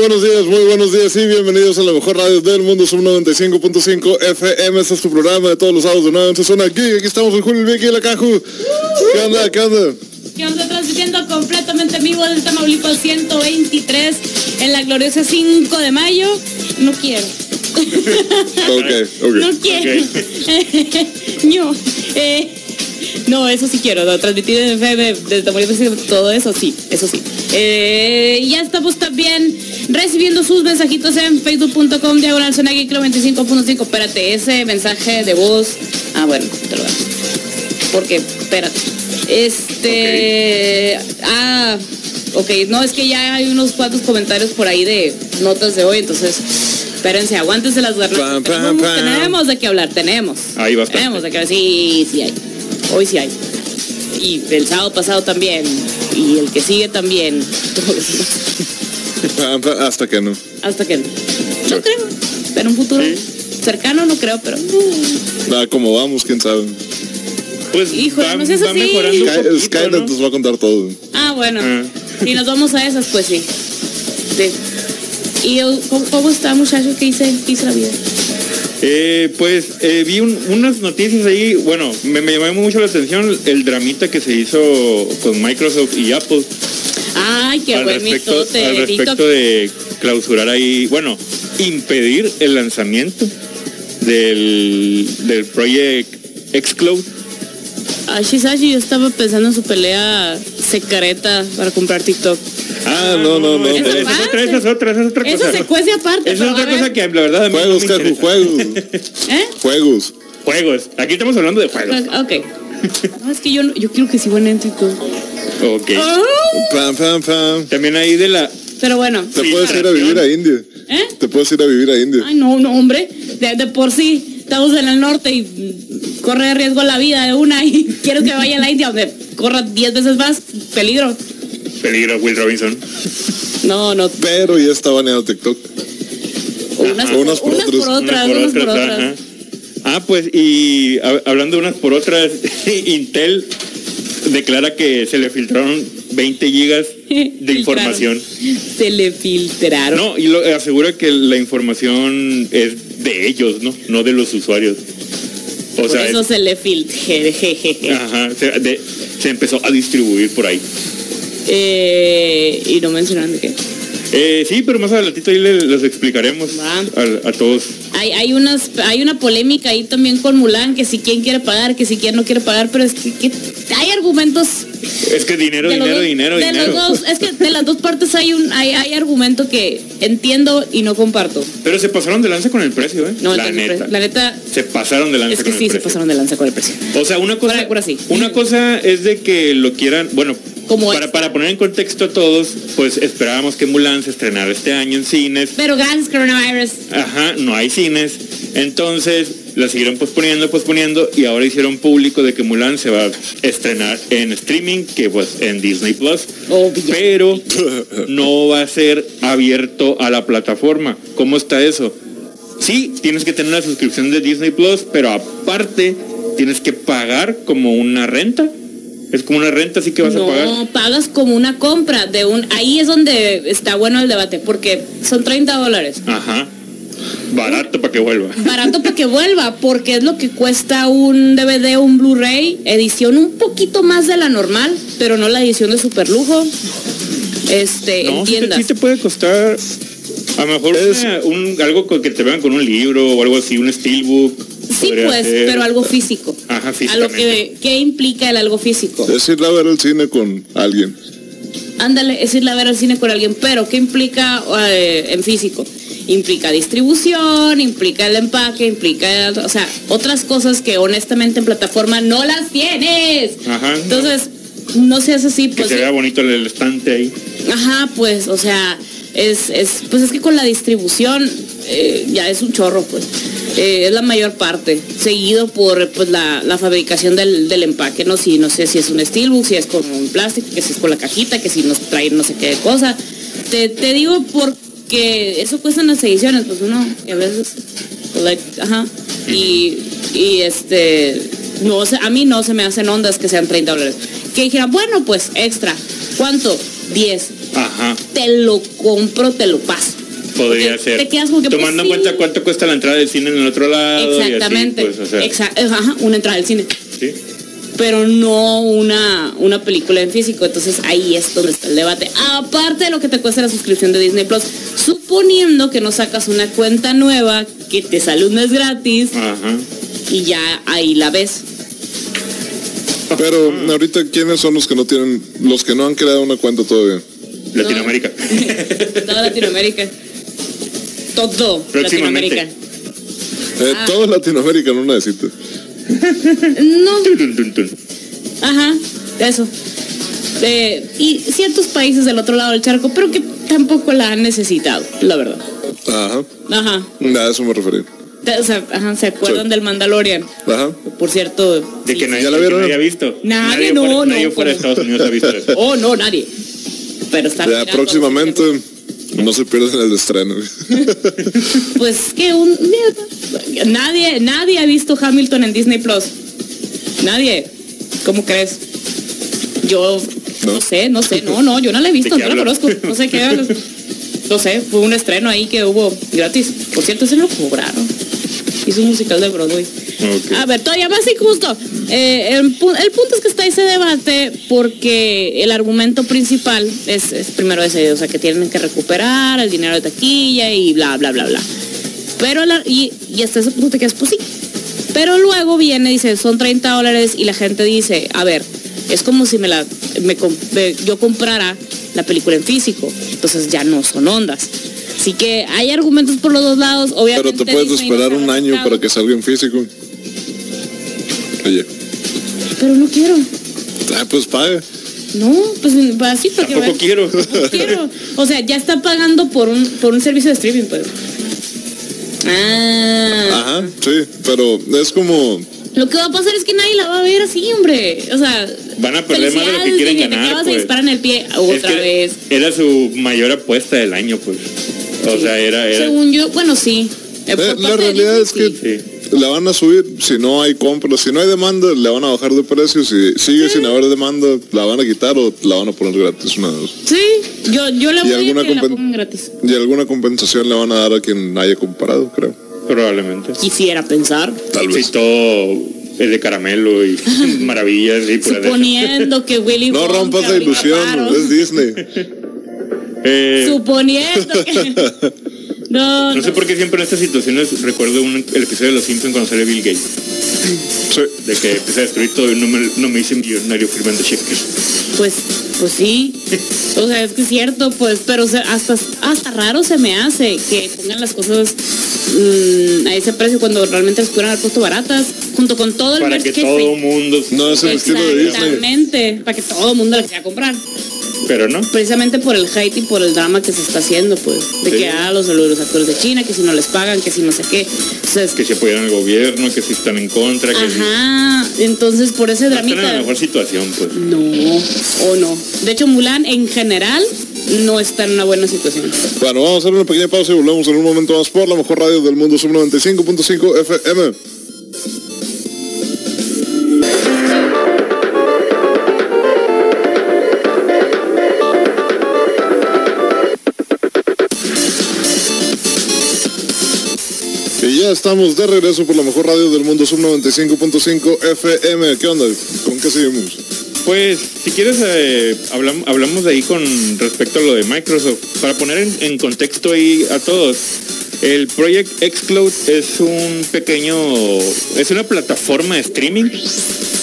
buenos días, muy buenos días y bienvenidos a la mejor radio del mundo, Sub 95.5 FM. Este es tu programa de todos los sábados de 9 zona aquí. Aquí estamos el Julio, Vicky y la Caju. ¿Qué onda? ¿Qué onda? Que onda transmitiendo completamente en vivo desde Tamaulipas 123 en la gloriosa 5 de mayo. No quiero. Ok, ok. No quiero. no. Eh, no, eso sí quiero, no, transmitir en FM desde Tamaulipas, todo eso sí, eso sí. Eh, ya estamos también recibiendo sus mensajitos en facebook.com diagonal zona geek 95.5. Espérate, ese mensaje de voz. Ah, bueno, te lo voy a dar. Porque, espérate. Este. Ah, ok, no, es que ya hay unos cuantos comentarios por ahí de notas de hoy, entonces. Espérense, aguántense las garras. Tenemos, de qué hablar, tenemos. Hay bastante. Tenemos de qué hablar, sí, sí hay. Hoy sí hay. Y el sábado pasado también. Y el que sigue también. Hasta que no. Hasta que no. No creo. Pero un futuro Sí. cercano no creo, pero. uh, Ah, como vamos, quién sabe. Pues Híjole, va, no seas va así. mejorando un Sky- poquito, Skynet ¿no? nos va a contar todo. Ah, bueno. Ah. Si nos vamos a esas, pues sí. Sí. ¿Y yo- cómo, cómo está, muchacho? ¿Qué hice? ¿Qué hice la vida? Eh, pues eh, vi un- unas noticias ahí, bueno, me, me llamó mucho la atención el dramita que se hizo con Microsoft y Apple Ay, qué al, buen respecto, mitote. al TikTok. respecto de clausurar ahí, bueno, impedir el lanzamiento del, del Project Xcloud. Ay, Shisashi, yo estaba pensando en su pelea secreta para comprar TikTok. Ah, no, no, no. Esa, Esa esa es otra, esa es otra, esa es otra cosa. secuencia aparte. Esa es otra cosa que la verdad Juegos, interesa. juegos. ¿Eh? Juegos. Juegos. Aquí estamos hablando de juegos. Ok. No, es que yo, no- yo quiero que sigan en TikTok. Ok. Ah, Pam, pam, pam. También ahí de la... Pero bueno. Te puedes ir a vivir a India. ¿Eh? Te puedes ir a vivir a India. Ay, no, no, hombre. De, de por sí, estamos en el norte y corre riesgo la vida de una y quiero que vaya a la India donde corra 10 veces más. Peligro. Peligro, Will Robinson. No, no. Pero ya está baneado TikTok. Unas, por, Unas por unas otras. por otras, unas por otras. ajá. Ah, pues, y hab- hablando de unas por otras, Intel declara que se le filtraron 20 gigas de información. Se le filtraron. No, y lo, asegura que la información es de ellos, ¿no? No de los usuarios. O por sea, eso es- se le filtró. ajá, se, de- se empezó a distribuir por ahí. Eh, y no mencionaron de qué. Eh, sí, pero más adelantito ahí le- les explicaremos a, a todos. Hay, hay, unas, hay una polémica ahí también con Mulan, que si quién quiere pagar, que si quién no quiere pagar, pero es que, que hay argumentos Es que dinero, de dinero, dos- dinero, de dinero. los dos, es que de las dos partes hay un hay, hay argumento que entiendo y no comparto. Pero se pasaron de lanza con el precio, ¿eh? No, la neta. la neta Se pasaron de lanza es que con sí el se precio. pasaron de lanza con el precio. O sea, una cosa, cura, sí. una cosa es de que lo quieran, bueno, Como para, para poner en contexto a todos, pues esperábamos que Mulan se estrenara este año en cines. Pero gracias coronavirus. Ajá, no hay cines. Entonces la siguieron posponiendo, posponiendo y ahora hicieron público de que Mulan se va a estrenar en streaming, que pues en Disney Plus. Obvio. Pero no va a ser abierto a la plataforma. ¿Cómo está eso? Sí, tienes que tener una suscripción de Disney Plus, pero aparte tienes que pagar como una renta. Es como una renta, así que vas a pagar. No, pagas como una compra de un... Ahí es donde está bueno el debate, porque son 30 dólares. Ajá. Barato para que vuelva. Barato para que vuelva, porque es lo que cuesta un DVD o un Blu-ray, edición un poquito más de la normal, pero no la edición de super lujo. Este, No, en sí te, tiendas. sí te puede costar a lo mejor Es- una- un, algo con que te vean con un libro o algo así, un steelbook. Sí, pues, ser. pero algo físico. Ajá, A lo que, ¿qué implica el algo físico? Es ir a ver el cine con alguien. Ándale, es ir a ver al cine con alguien, pero ¿qué implica eh, en físico? Implica distribución, implica el empaque, implica, o sea, otras cosas que honestamente en plataforma no las tienes. Ajá. Entonces, no seas así, Que pues. se vea bonito el, el estante ahí. Ajá, pues, o sea, es, es, pues es que con la distribución eh, ya es un chorro, pues. Eh, es la mayor parte, seguido por pues la, la fabricación del, del empaque, no si no sé si es un steelbook, si es con un plástico, que si es con la cajita, que si nos trae no sé qué cosa. Te, te digo porque eso cuestan las ediciones, pues uno a veces, like, ajá, y, y este, no sé, a mí no se me hacen ondas que sean 30 dólares. Que dijera, bueno, pues extra, ¿cuánto? 10. Ajá. Te lo compro, te lo paso. Podría Porque ser. te quedas como que, Tomando pues, en cuenta sí. cuánto cuesta la entrada del cine en el otro lado. y así, Exactamente. pues, o sea, Exa- ajá, una entrada al cine. sí. Pero no una, una película en físico. Entonces ahí es donde está el debate. Aparte de lo que te cuesta la suscripción de Disney Plus, suponiendo que no sacas una cuenta nueva, que te sale un mes gratis Ajá. y ya ahí la ves. Pero ahorita, ¿quiénes son los que no tienen, los que no han creado una cuenta todavía? Latinoamérica. Toda Latinoamérica. Todo. Latinoamérica. Eh, Ah. Todo Latinoamérica no necesita. No, ajá, eso. Eh, y ciertos países del otro lado del charco, pero que tampoco la han necesitado, la verdad. Ajá. Ajá. A eso me referí. Te- o sea, ajá, ¿Se acuerdan Sí. del Mandalorian? Ajá. Por cierto. De sí, que sí. nadie, ¿Ya la de que vieron? nadie ha visto. Nadie, no, fuera, no, Nadie fuera de. Estados Unidos ha visto eso. Oh, no, nadie. Pero está Ya próximamente no se pierden el estreno. Pues que un nadie, nadie ha visto Hamilton en Disney Plus. Nadie. ¿Cómo crees? Yo no, No. sé, no sé, no, no, yo no la he visto, ¿De no la conozco, no sé qué hablas. No sé, fue un estreno ahí que hubo gratis. Por cierto, se lo cobraron. Hizo un musical de Broadway. A ver, todavía más injusto. Eh, el, pu- el punto es que está ese debate porque el argumento principal es, es primero ese, o sea, que tienen que recuperar el dinero de taquilla y bla, bla, bla, bla. Pero, la- y, y hasta ese punto te quedas, pues sí. Pero luego viene, dice, son 30 dólares y la gente dice, a ver, es como si me la, me yo comprara la película en físico. Entonces ya no son ondas. Así que hay argumentos por los dos lados. Pero Obviamente te puedes esperar un año para que salga en físico. Oye, Pero no quiero. ah, pues paga. No, pues así porque Tampoco quiero. No quiero. O sea, ya está pagando por un por un servicio de streaming, pues. Ah. Ajá, sí, pero es como, Lo que va a pasar es que nadie la va a ver así, hombre. O sea, Van a perder más de lo que quieren te ganar, acabas pues. de disparar en el pie otra que vez. Era su mayor apuesta del año, pues. O Sí. sea, era, era Según yo, bueno, sí. Eh, la realidad Disney, es que sí. La van a subir si no hay compra, si no hay demanda, le van a bajar de precio, si sigue sin haber demanda, la van a quitar o la van a poner gratis una vez. Sí, yo, yo le ¿Y voy a alguna que la compen- pongan gratis. Y alguna compensación le van a dar a quien haya comprado, creo. probablemente. Quisiera pensar. Tal vez. todo es de caramelo y maravillas y esas. Suponiendo que Willy No Wonka rompas la ilusión, es Disney. Eh, Suponiendo que. No, no sé por qué siempre en estas situaciones recuerdo un, el episodio de Los Simpsons cuando sale Bill Gates. Sí. De que empieza a destruir todo y no me, no me hice millonario firmando cheques. Pues, pues sí. O sea, es que es cierto, pues, pero o sea, hasta, hasta raro se me hace que pongan las cosas mm, a ese precio cuando realmente las pudieran haber puesto baratas, junto con todo el Para que todo mundo... No es el estilo de Disney. Exactamente, para que todo el mundo la quiera comprar. Pero no. Precisamente por el hate y por el drama que se está haciendo, pues. De Sí. que, ah, los, los actores de China, que si no les pagan, que si no sé qué. Que si apoyan al gobierno, que si están en contra, que si... Ajá, entonces por ese No están en la dramita. mejor situación, pues. No, o no. De hecho, Mulan en general no está en una buena situación. Bueno, vamos a hacer una pequeña pausa y volvemos en un momento más por la mejor radio del mundo, sub 95.5 FM. Ya estamos de regreso por la mejor radio del mundo, sub 95.5 FM. ¿Qué onda? ¿Con qué seguimos? Pues, si quieres, eh, hablam- hablamos de ahí con respecto a lo de Microsoft. Para poner en, en contexto ahí a todos, el Project xCloud es un pequeño, es una plataforma de streaming,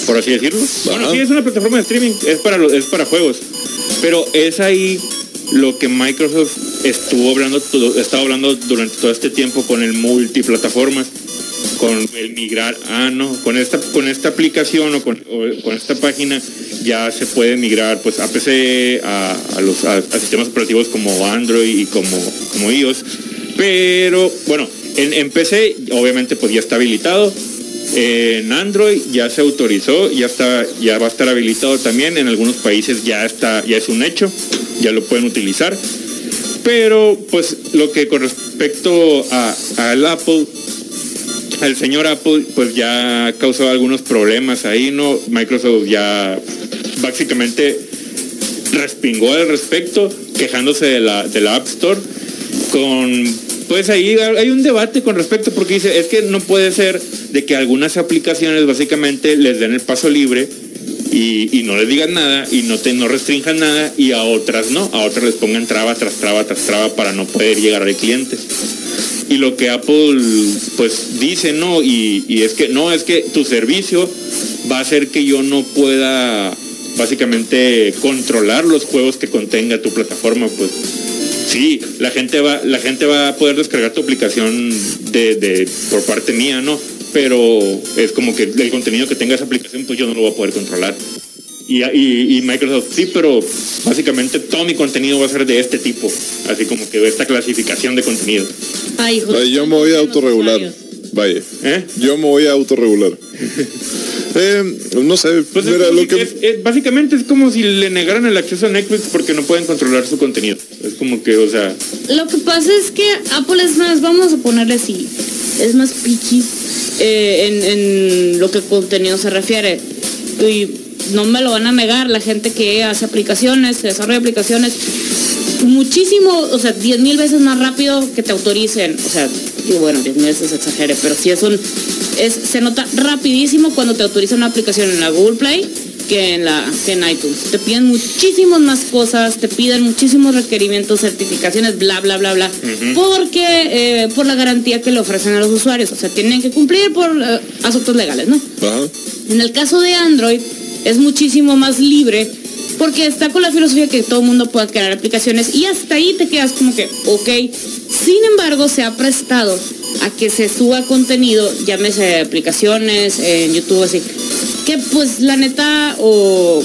por así decirlo. Bueno, sí, es una plataforma de streaming, es para, es para juegos. Pero es ahí lo que Microsoft estuvo hablando, estaba hablando durante todo este tiempo con el multiplataforma con el migrar, ah no, con esta, con esta aplicación o con, con esta página ya se puede migrar pues a PC, a, los a, a sistemas operativos como Android y como, como iOS. Pero bueno, en, en PC obviamente pues ya está habilitado. En Android ya se autorizó, ya está, ya va a estar habilitado también. En algunos países ya está, ya es un hecho, ya lo pueden utilizar. Pero pues lo que con respecto a, al Apple, el señor Apple pues ya causó algunos problemas ahí, ¿no? Microsoft ya básicamente respingó al respecto quejándose de la, de la App Store con pues ahí hay un debate con respecto porque dice, es que no puede ser de que algunas aplicaciones básicamente les den el paso libre y, no les digan nada y no te no restrinjan nada y a otras no, a otras les pongan traba tras traba tras traba para no poder llegar al cliente. Y lo que Apple pues dice no, y, y es que no, es que tu servicio va a hacer que yo no pueda básicamente controlar los juegos que contenga tu plataforma, pues sí, la gente va, la gente va a poder descargar tu aplicación de, por parte mía, ¿no? Pero es como que el contenido que tenga esa aplicación, pues yo no lo voy a poder controlar. Y, y, Microsoft, sí, pero básicamente todo mi contenido va a ser de este tipo, así como que de esta clasificación de contenido. Ay, yo me voy a autorregular. Vaya. ¿Eh? Yo me voy a autorregular. Eh, no sé, pues lo que... básicamente es como si le negaran el acceso a Netflix porque no pueden controlar su contenido. Es como que, o sea... Lo que pasa es que Apple es más, vamos a ponerle así, es más picky eh, en, lo que contenido se refiere. Y no me lo van a negar la gente que hace aplicaciones, que desarrolla aplicaciones, muchísimo, o sea, 10 mil veces más rápido que te autoricen. O sea, y bueno, 10 mil veces exagere, pero si es un se nota rapidísimo cuando te autoriza una aplicación en la Google Play que en, la, en iTunes. Te piden muchísimas más cosas, te piden muchísimos requerimientos, certificaciones, bla, bla, bla, bla, porque eh, por la garantía que le ofrecen a los usuarios. O sea, tienen que cumplir por eh, asuntos legales, ¿no? En el caso de Android es muchísimo más libre porque está con la filosofía que todo el mundo pueda crear aplicaciones y hasta ahí te quedas como que, ok. Sin embargo, se ha prestado a que se suba contenido, llámese aplicaciones en YouTube, así, que pues la neta o,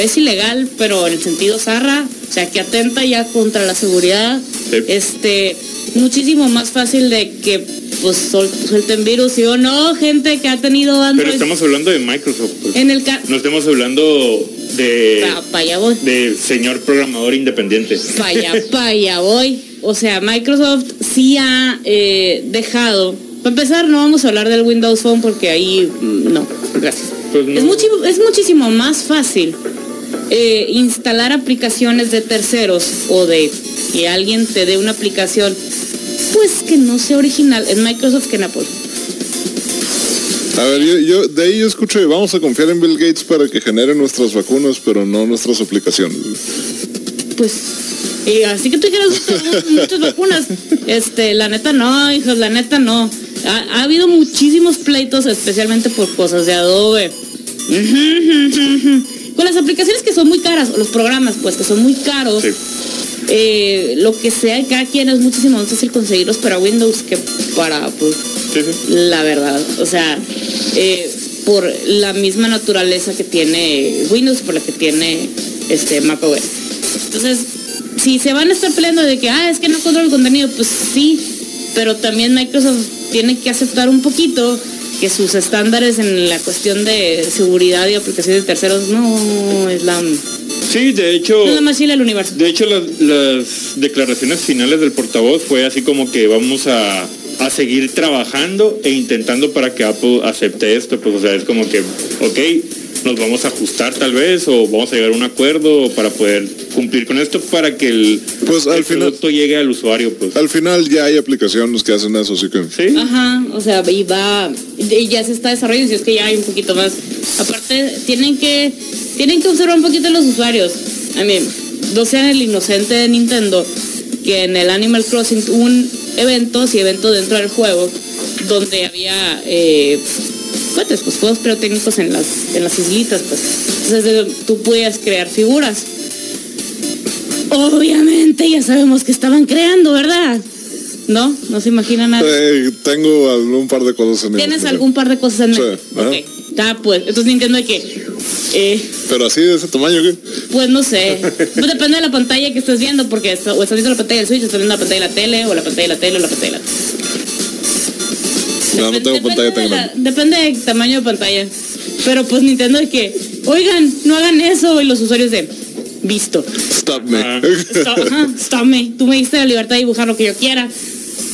es ilegal, pero en el sentido zarra, o sea, que atenta ya contra la seguridad, este, muchísimo más fácil de que pues suelten virus y o no, gente que ha tenido Android. Pero estamos hablando de Microsoft. Pues. En el no estamos hablando de, de señor programador independiente. Para allá, voy. O sea, Microsoft sí ha eh, dejado. Para empezar, no vamos a hablar del Windows Phone porque ahí mm, no, gracias. Pues es, muchísimo más fácil eh, instalar aplicaciones de terceros o de que alguien te dé una aplicación, pues que no sea original en Microsoft que en Apple. A ver, yo, de ahí yo escucho, vamos a confiar en Bill Gates para que genere nuestras vacunas, pero no nuestras aplicaciones. Pues y así que tú quieres muchas vacunas. Este, la neta no, hijos, la neta no. Ha, habido muchísimos pleitos, especialmente por cosas de Adobe. Con las aplicaciones que son muy caras, o los programas, pues, que son muy caros. Eh, lo que sea, cada quien es muchísimo más fácil conseguirlos para Windows que para, pues, la verdad. O sea, eh, por la misma naturaleza que tiene Windows, por la que tiene este macOS. Entonces, si se van a estar peleando de que, ah, es que no controla el contenido, pues sí, pero también Microsoft tiene que aceptar un poquito que sus estándares en la cuestión de seguridad y aplicaciones de terceros no es la... Sí, de hecho... es la más del universo. De hecho, las, declaraciones finales del portavoz fue así como que vamos a, a seguir trabajando e intentando para que Apple acepte esto, pues o sea, es como que, ok, nos vamos a ajustar tal vez o vamos a llegar a un acuerdo para poder cumplir con esto para que el, pues, al final, producto llegue al usuario. Pues. Al final ya hay aplicaciones que hacen eso, así que... ¿Sí? Ajá, o sea, y va, y ya se está desarrollando, si es que ya hay un poquito más. Aparte, tienen que, tienen que observar un poquito los usuarios. A mí, no sean el inocente de Nintendo, que en el Animal Crossing un evento, si evento dentro del juego, donde había eh, pues juegos técnicos en las, en las islitas, pues. Entonces tú puedes crear figuras. Obviamente ya sabemos que estaban creando, ¿verdad? ¿No? ¿No se imagina nada? Eh, tengo algún par de cosas en ¿Tienes algún par de cosas en mente? Sí, Está pues. Entonces Nintendo hay que. Eh, Pero así de ese tamaño, ¿qué? Pues no sé. Pues depende de la pantalla que estés viendo, porque o estás viendo la pantalla del Switch, estás viendo la pantalla de la tele, o la pantalla de la tele, o la pantalla de la tele. No, no tengo pantalla tan grande. Depende del tamaño de pantalla. Pero pues Nintendo es que, oigan, no hagan eso. Y los usuarios de, visto. Stop me. Ah. Stop, me. Tú me diste la libertad de dibujar lo que yo quiera.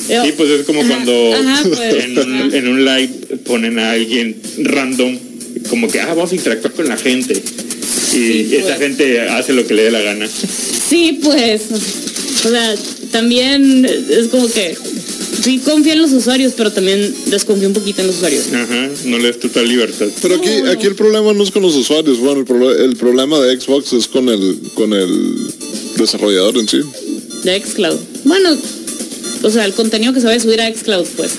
Sí, pues es como cuando pues, en, un, live ponen a alguien random, como que, ah, vamos a interactuar con la gente. Y esa pues. gente hace lo que le dé la gana. Sí, pues. O sea, también es como que sí confía en los usuarios, pero también desconfía un poquito en los usuarios. Ajá, no le das total libertad. Pero aquí, aquí el problema no es con los usuarios, bueno, el problema de Xbox es con el, con el desarrollador en sí. De Xcloud. Bueno, o sea, el contenido que se va a subir a Xcloud, pues.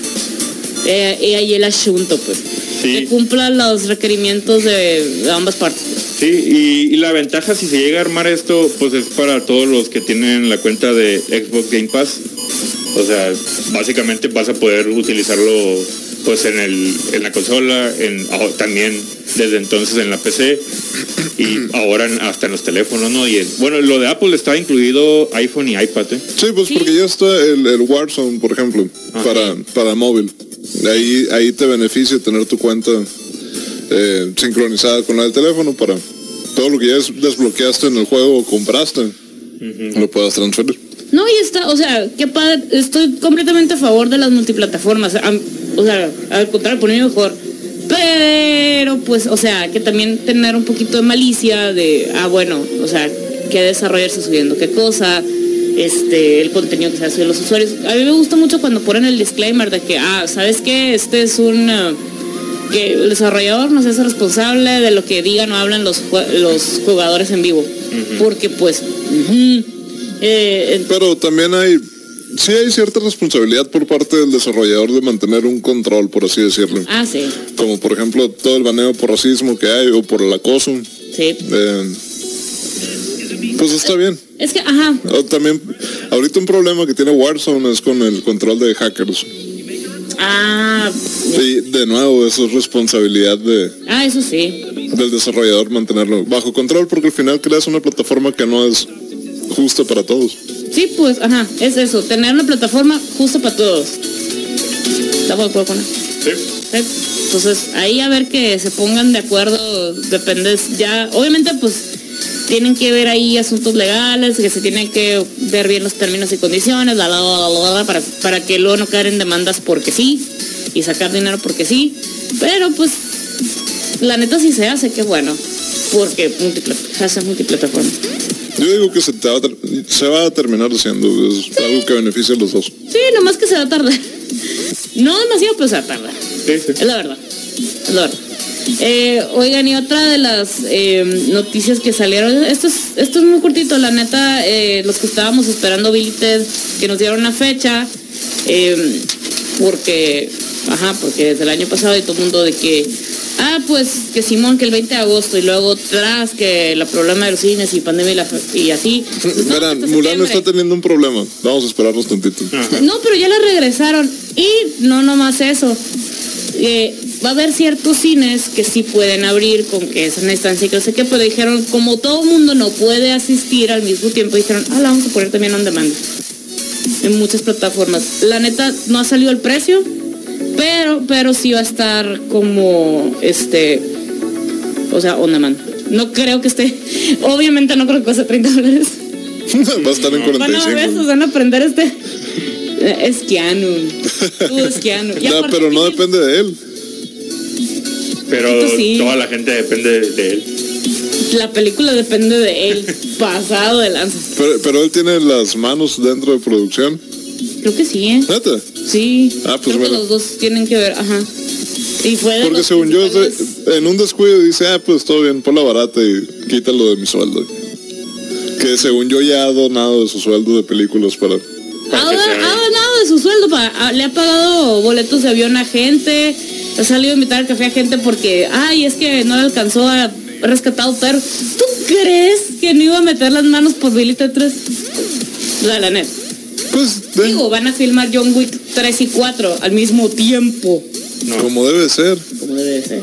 Eh, y ahí el asunto, pues. Sí. Que cumpla los requerimientos de, de ambas partes. Sí, y, y la ventaja si se llega a armar esto, pues es para todos los que tienen la cuenta de Xbox Game Pass. O sea, básicamente vas a poder utilizarlo pues en el en la consola, en ah, también desde entonces en la PC y ahora en- hasta en los teléfonos, ¿no? Y en- bueno, lo de Apple está incluido iPhone y iPad, ¿eh? Sí, pues Sí. porque ya está el, el Warzone, por ejemplo, Ajá. para, para móvil. Ahí, ahí te beneficia tener tu cuenta eh, sincronizada con la del teléfono para todo lo que ya des- desbloqueaste en el juego o compraste, lo puedas transferir. No, y está, o sea, qué padre, estoy completamente a favor de las multiplataformas. O sea, al contrario, por mí mejor. Pero, pues, o sea, que también tener un poquito de malicia de, ah, bueno, o sea, qué desarrollar está subiendo, qué cosa, este, el contenido que se hace de los usuarios. A mí me gusta mucho cuando ponen el disclaimer de que, ah, ¿sabes qué? Este es un... ah, que el desarrollador no se hace responsable de lo que digan o hablan los, los jugadores en vivo. Porque, pues, eh, Pero también hay, sí hay cierta responsabilidad por parte del desarrollador de mantener un control, por así decirlo. Ah, sí, Como por ejemplo todo el baneo por racismo que hay o por el acoso. sí. eh, pues está bien. Es que, ajá, también, ahorita un problema que tiene Warzone es con el control de hackers. ah, Y de nuevo, eso es responsabilidad de, ah, eso sí. del desarrollador mantenerlo bajo control porque al final creas una plataforma que no es justa para todos. Sí, pues, ajá, es eso, tener una plataforma justa para todos. ¿Estamos de acuerdo con eso? Sí. Entonces, ahí a ver que se pongan de acuerdo, depende ya, obviamente pues tienen que ver ahí asuntos legales, que se tienen que ver bien los términos y condiciones, la, la, la, la, la, para, para que luego no caer en demandas porque sí y sacar dinero porque sí, pero pues la neta sí se hace, qué bueno, porque multipla- se hace multiplataforma. Yo digo que se, te va, a ter- se va a terminar haciendo, es algo que beneficia a los dos. Sí, nomás que se va a tardar. No demasiado, pero se va a tardar. Sí, sí. Es la verdad. Es la verdad. Eh, oigan, y otra de las eh, noticias que salieron, esto es, esto es muy cortito, la neta, eh, los que estábamos esperando Bill y Ted, que nos dieron una fecha, porque, ajá, porque desde el año pasado y todo el mundo de que, ah, pues que Simón, que el 20 de agosto, y luego tras que la problema de los cines y pandemia y, la- y así. Pues, no, Verán, Mulan está teniendo un problema. Vamos a esperarnos tantito. Ajá. No, pero ya la regresaron. Y no nomás eso. Eh, va a haber ciertos cines que sí pueden abrir con que es una instancia y que no sé qué, pero dijeron, como todo mundo no puede asistir al mismo tiempo, dijeron, ah, la vamos a poner también on demand. En muchas plataformas. La neta, no ha salido el precio, pero, pero sí va a estar como, este, o sea, on demand. No creo que esté, obviamente no creo que cueste 30 dólares. va a estar en Van a ver, 45. van a aprender este. Eh, Es Keanu. Tú es Keanu. Y No, aparte pero no depende de él. Pero sí. toda la gente depende de, de él. La película depende de él. Pasado de lanza. Pero, pero él tiene las manos dentro de producción. Creo que sí, ¿eh? ¿Neta? Sí. Ah, pues Creo que bueno. los dos tienen que ver. Ajá. Y fue Porque según yo, principales- en un descuido dice, ah, pues todo bien, por la barata y quítalo de mi sueldo. Que según yo ya ha donado de su sueldo de películas para... Ha, para ha ganado de su sueldo, pa- ha- le ha pagado boletos de avión a gente, ha salido a invitar al café a gente porque, ay, es que no le alcanzó a rescatado perro. ¿Tú crees que no iba a meter las manos por Billy 3? La, la neta. Pues, de- Digo, van a filmar John Wick 3 y 4 al mismo tiempo. No, como debe ser. Como debe de ser.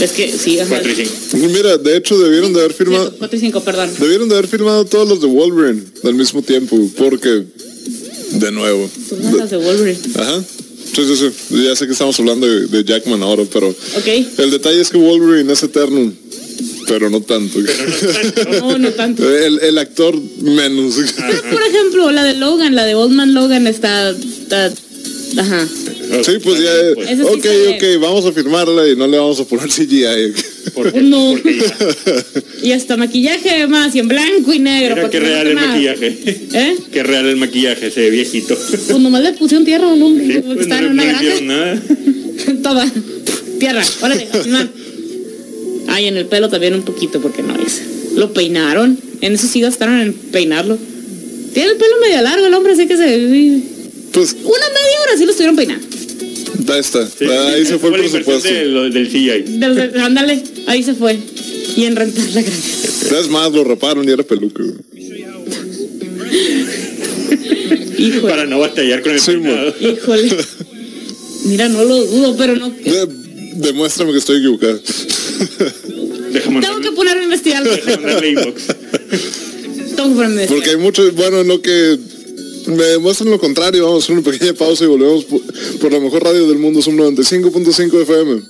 es que sí, ajá. 4 y 5. Mira, de hecho debieron de haber firmado... 4 y 5, perdón. Debieron de haber firmado todos los de Wolverine al mismo tiempo, porque... De nuevo. Todas las de Wolverine. Ajá. Sí, sí, sí. Ya sé que estamos hablando de, de Jackman ahora, pero... Ok. El detalle es que Wolverine es eterno, pero no tanto. No, no tanto. el, el actor menos. Pero, por ejemplo, la de Logan, la de Old Man Logan está, está Ajá. Sí, pues ya. Pues, sí ok, sale. ok, vamos a firmarla y no le vamos a poner CGI. porque- No. Y hasta maquillaje más, y en blanco y negro. Mira qué real el nada. maquillaje. ¿Eh? Qué real el maquillaje, ese viejito. Pues nomás le pusieron tierra, ¿no? Sí, Como que pues, no, en una no granja. nada. Toma, tierra, órale. Ay, en el pelo también un poquito, porque no es. Lo peinaron. En eso sí gastaron en peinarlo. Tiene el pelo medio largo el hombre, así que se. Pues Una media hora sí lo estuvieron peinando. ahí está. Sí, ahí se fue el presupuesto. de del CGI. Del- del- ándale, ahí se fue. Y en rentar la granja. Es más, lo raparon y era peluca. Híjole. Para no batallar con el Sí, peinado. Híjole. Mira, no lo dudo, pero no. De- demuéstrame que estoy equivocado. Tengo que ponerme a investigar. Tengo que ponerme a investigar. Porque hay muchos, bueno, no que me demuestran lo contrario. Vamos a hacer una pequeña pausa y volvemos por, por la mejor radio del mundo, son 95.5 FM.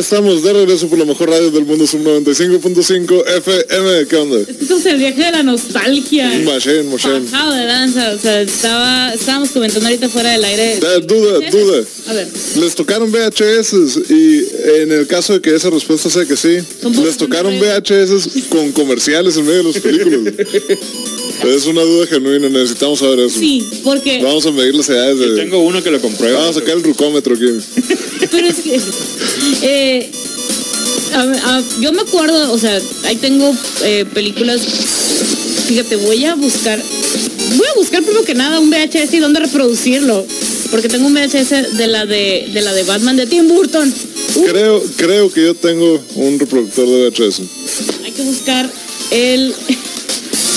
Estamos de regreso por la mejor radio del mundo, son 95.5 FM. ¿Qué onda? Es que esto es el viaje de la nostalgia. Machine, machine. Bajado de danza. O sea, estaba, estábamos comentando ahorita fuera del aire. Eh, duda, duda. A ver. Les tocaron VHS y en el caso de que esa respuesta sea que sí, les tocaron. VHS con comerciales en medio de las películas. es una duda genuina, necesitamos saber eso. Sí, porque. Vamos a medir las edades Yo de... tengo uno que lo comprueba. Vamos a sacar el rucómetro aquí. Pero es que. eh, a- a- yo me acuerdo, o sea, ahí tengo eh, películas. Fíjate, voy a buscar. Voy a buscar primero que nada un VHS y dónde reproducirlo. Porque tengo un VHS de la de, de la de Batman de Tim Burton. Uh, Creo, creo que yo tengo un reproductor de VHS. hay que buscar el.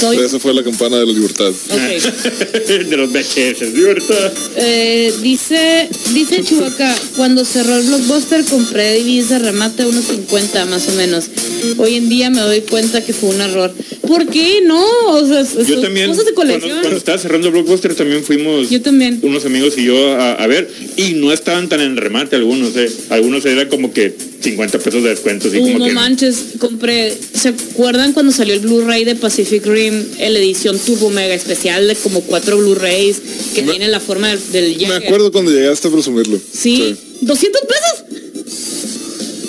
Soy. Esa fue la campana de la libertad. Ok. de los VHS, libertad. Eh, dice, dice Chubaca, cuando cerró el blockbuster compré DVDs de remate a unos 50 más o menos. Hoy en día me doy cuenta que fue un error. ¿Por qué no? O sea, Yo también, cosas de cuando, colección. cuando estaba cerrando Blockbuster, también fuimos Yo también. unos amigos y yo a, a ver, y no estaban tan en remate algunos, eh. Algunos eran como que 50 pesos de descuento, así Uh, como no que... manches, compré. ¿Se acuerdan cuando salió el Blu-ray de Pacific Rim, en la edición Turbo Mega especial de como cuatro Blu-rays que Me- tienen la forma del, del Me acuerdo cuando llegaste a presumirlo. Sí, 200 pesos.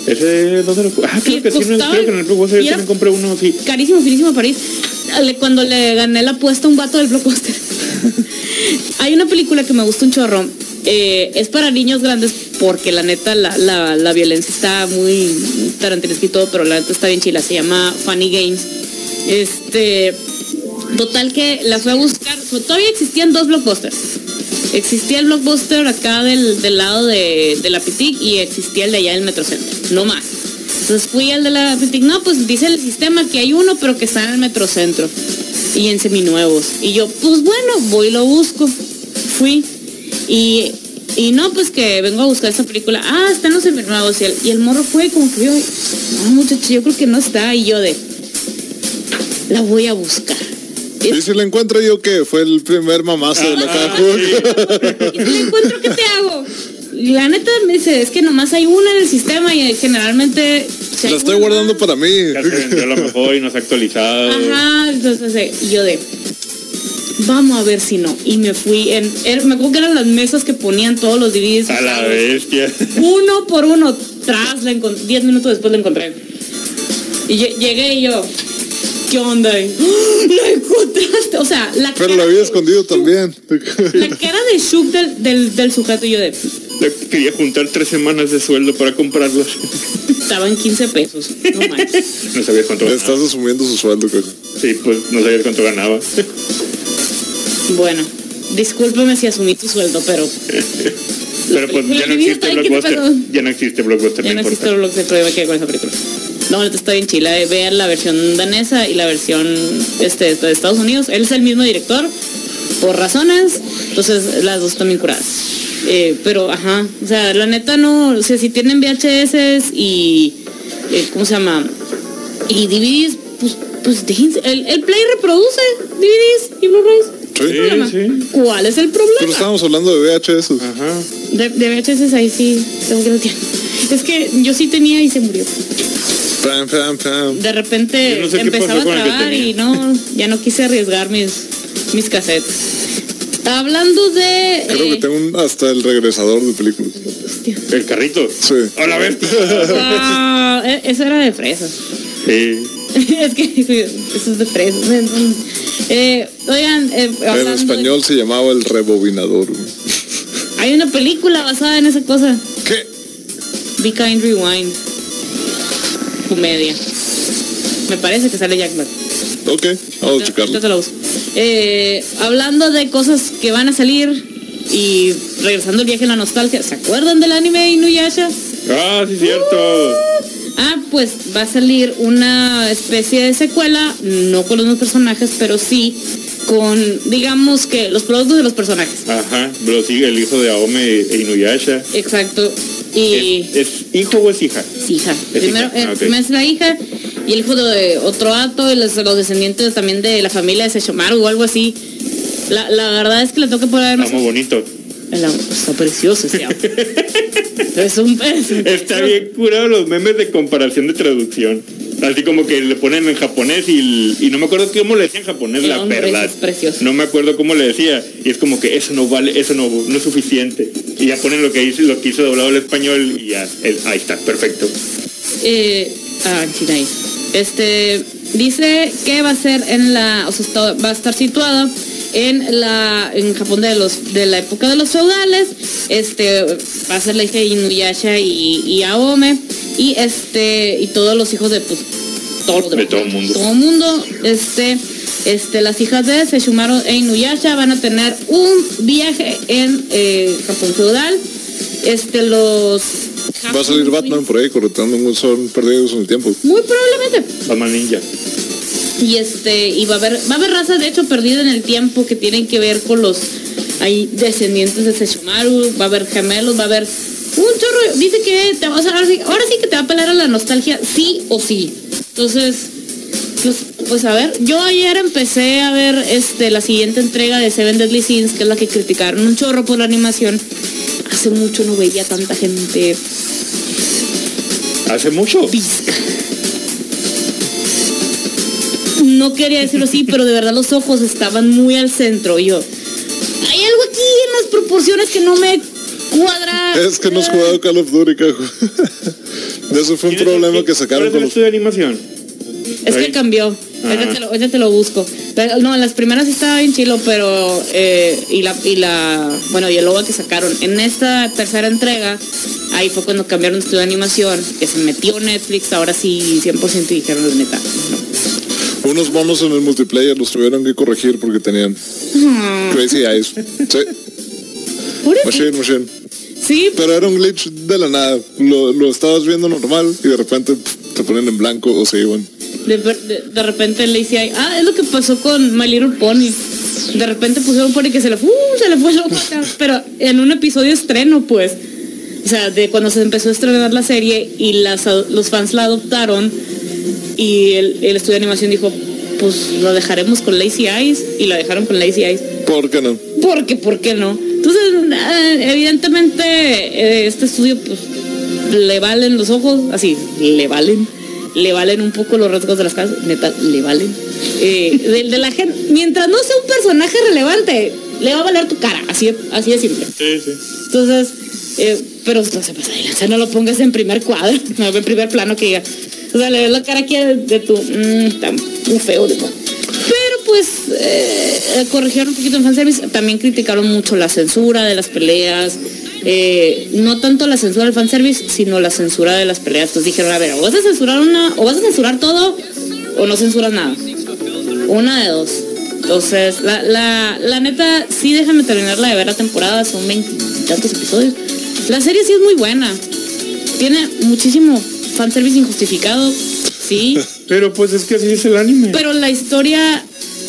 Ese, ¿dónde lo Ah, creo que sí, creo que en el Blockbuster yo también compré uno así. Carísimo, finísimo París. Cuando le gané la apuesta a un vato del blockbuster. Hay una película que me gusta un chorro. Eh, es para niños grandes porque la neta la, la, la violencia está muy tarantinesca y todo, pero la neta está bien chila. Se llama Funny Games. Este, total que la fui a buscar. Todavía existían dos blockbusters. Existía el blockbuster acá del, del lado de, de la Pitic y existía el de allá del Metrocentro. No más. Entonces fui al de la Pitic. No, pues dice el sistema que hay uno, pero que está en el Metrocentro. Y en seminuevos. Y yo, pues bueno, voy y lo busco. Fui. Y, y no, pues que vengo a buscar esta película. Ah, está en los seminuevos. Y el, y el morro fue como que yo, no muchacho, yo creo que no está. Y yo de, la voy a buscar. Y si la encuentro yo que fue el primer mamazo de la Ah, caja. Y si la encuentro, ¿qué te hago? La neta me dice, es que nomás hay una en el sistema y generalmente... si La estoy una- guardando para mí. Ya se vendió a lo mejor y no se ha actualizado. Ajá, entonces eh, y yo de... Vamos a ver si no. Y me fui en... er- me acuerdo que eran las mesas que ponían todos los DVDs. A la bestia. Uno por uno. Tras, la encon- diez minutos después la encontré. Y lle- llegué y yo... ¿Qué onda? Y, ¡Ah! ¡La encontraste! O sea, la Pero cara la había de- escondido también. La cara de shock del, del, del sujeto y yo de... Le Quería juntar tres semanas de sueldo para comprarlos. Estaban 15 pesos. No manches. No sabías cuánto Le ganaba. estás asumiendo su sueldo, caja. Sí, pues no sabías cuánto ganaba. Bueno, discúlpeme si asumí tu sueldo, pero Pero pues ya no existe está en 15 Blockbuster. Ya no existe Blockbuster, ya no existe lo que todavía me quedé con esa película. No, neta está bien chila. eh, Vean la versión danesa y la versión este, de Estados Unidos. Él es el mismo director, por razones. Entonces, las dos están bien curadas. Eh, pero, ajá, o sea, la neta no, o sea, si tienen VHS y, eh, ¿cómo se llama? Y DVDs, pues, pues déjense, el, el Play reproduce DVDs y Blu-rays. Sí. Sí. ¿Cuál es el Pero problema? estábamos hablando de VHS. Ajá. De, de VHS ahí sí, tengo que lo tiene. Es que yo sí tenía y se murió. Pam, pam, pam. De repente no sé empezaba a tenía. y no, ya no quise arriesgar mis, mis cassettes. Hablando de... Creo eh, que tengo un- hasta el regresador de películas. El carrito. Sí. A ah, e- eso era de fresas. Sí. es que eso es de fresas. Eh, oigan, eh, En de- español se llamaba el rebobinador. hay una película basada en esa cosa. ¿Qué? Be Kind Rewind. Comedia. Me parece que sale Jack Black. Ok, vamos a checarlo. te la uso. Eh, hablando de cosas que van a salir y regresando el viaje en la nostalgia, ¿se acuerdan del anime Inuyasha? Ah, sí, cierto. Ah, pues va a salir una especie de secuela, no con los mismos personajes, pero sí con, digamos que, los productos de los personajes. Ajá. Sí, el hijo de Aome e Inuyasha. Exacto. Y ¿Es, es hijo o es hija? es hija. Es Primero, hija, eh, ah, primero es la hija y el hijo de otro ato y los, los descendientes también de la familia de Sesshomaru o algo así. La, la verdad es que le poner más... Está muy bonito. El está precioso ese es un es un- Está bien curado los memes de comparación de traducción. Así como que le ponen en japonés y, y no me acuerdo cómo le decía en japonés, El la verdad. es. No me acuerdo cómo le decía. Y es como que eso no vale, eso no, no es suficiente. Y ya ponen lo que dice, lo que hizo doblado al español y ya, el- ahí está, perfecto. Eh, ah, ahí. Este dice que va a ser en la, o sea, está- va a estar situada en la, en Japón de los, de la época de los feudales. Este va a ser la hija de Inuyasha y, y Aome y este y todos los hijos de pues todos los De todo el mundo. Todo el mundo. Este, este, las hijas de Sesshomaru e Inuyasha van a tener un viaje en eh, Japón feudal. Este, los Va a salir Batman por ahí correteando un son perdidos en el tiempo. Muy probablemente. Batman Ninja. Y este, y va a haber, va a haber raza de hecho perdida en el tiempo que tienen que ver con los hay descendientes de Sesshomaru, va a haber gemelos, va a haber un chorro, dice que te vas a ahora sí, ahora sí que te va a pelar a la nostalgia, sí o sí. Entonces, pues, pues a ver, yo ayer empecé a ver este la siguiente entrega de Seven Deadly Sins, que es la que criticaron un chorro por la animación. Hace mucho no veía tanta gente Hace mucho. pizca. No quería decirlo así, pero de verdad los ojos estaban muy al centro. Y yo, hay algo aquí en las proporciones que no me cuadra. Es que no has jugado Call of Duty, cajo. Eso fue un ¿Quién es el- problema que sacaron ¿Cuál con el los... estudio de animación? Es que cambió. Ahorita Ah. te, lo, ahorita te lo busco. Pero, no, en las primeras estaba bien chilo, pero. eh, y la. Y la bueno, y el OVA que sacaron. En esta tercera entrega, ahí fue cuando cambiaron de estudio de animación, que se metió Netflix, ahora sí 100% y dijeron la neta. No. Unos monos en el multiplayer los tuvieron que corregir porque tenían crazy eyes. Sí, machine, machine. Sí, Pero era un glitch de la nada. Lo, lo estabas viendo normal y de repente pff, te ponen en blanco o se iban. De, de, de repente le ahí, ah, es lo que pasó con My Little Pony. De repente pusieron Pony que se le fue, uh, se le fue loco acá. Pero en un episodio estreno, pues. O sea, de cuando se empezó a estrenar la serie y las, los fans la adoptaron y el, el estudio de animación dijo, pues lo dejaremos con Lazy Eyes y la dejaron con Lazy Eyes. ¿Por qué no? Porque, ¿por qué no? Entonces, evidentemente, eh, este estudio, pues, le valen los ojos, así, le valen, le valen un poco los rasgos de las casas, neta, le valen. Eh, de, de la gente, mientras no sea un personaje relevante, le va a valer tu cara, así, así de simple. Sí, sí. Entonces, eh, pero no se pasa de lanza, no lo pongas en primer cuadro, no, en primer plano que diga. O sea, le ves la cara aquí de, de tu, mmm, muy feo, digo. Pero pues eh, corrigieron un poquito en fanservice, también criticaron mucho la censura de las peleas, eh, no tanto la censura del fanservice, sino la censura de las peleas. Entonces dijeron, a ver, o vas a censurar una, o vas a censurar todo, o no censuras nada. Una de dos. Entonces, la, la, la neta, sí déjame terminarla de ver la temporada, son veintitantos episodios. La serie sí es muy buena. Tiene muchísimo fanservice injustificado, sí. Pero pues es que así es el anime. Pero la historia,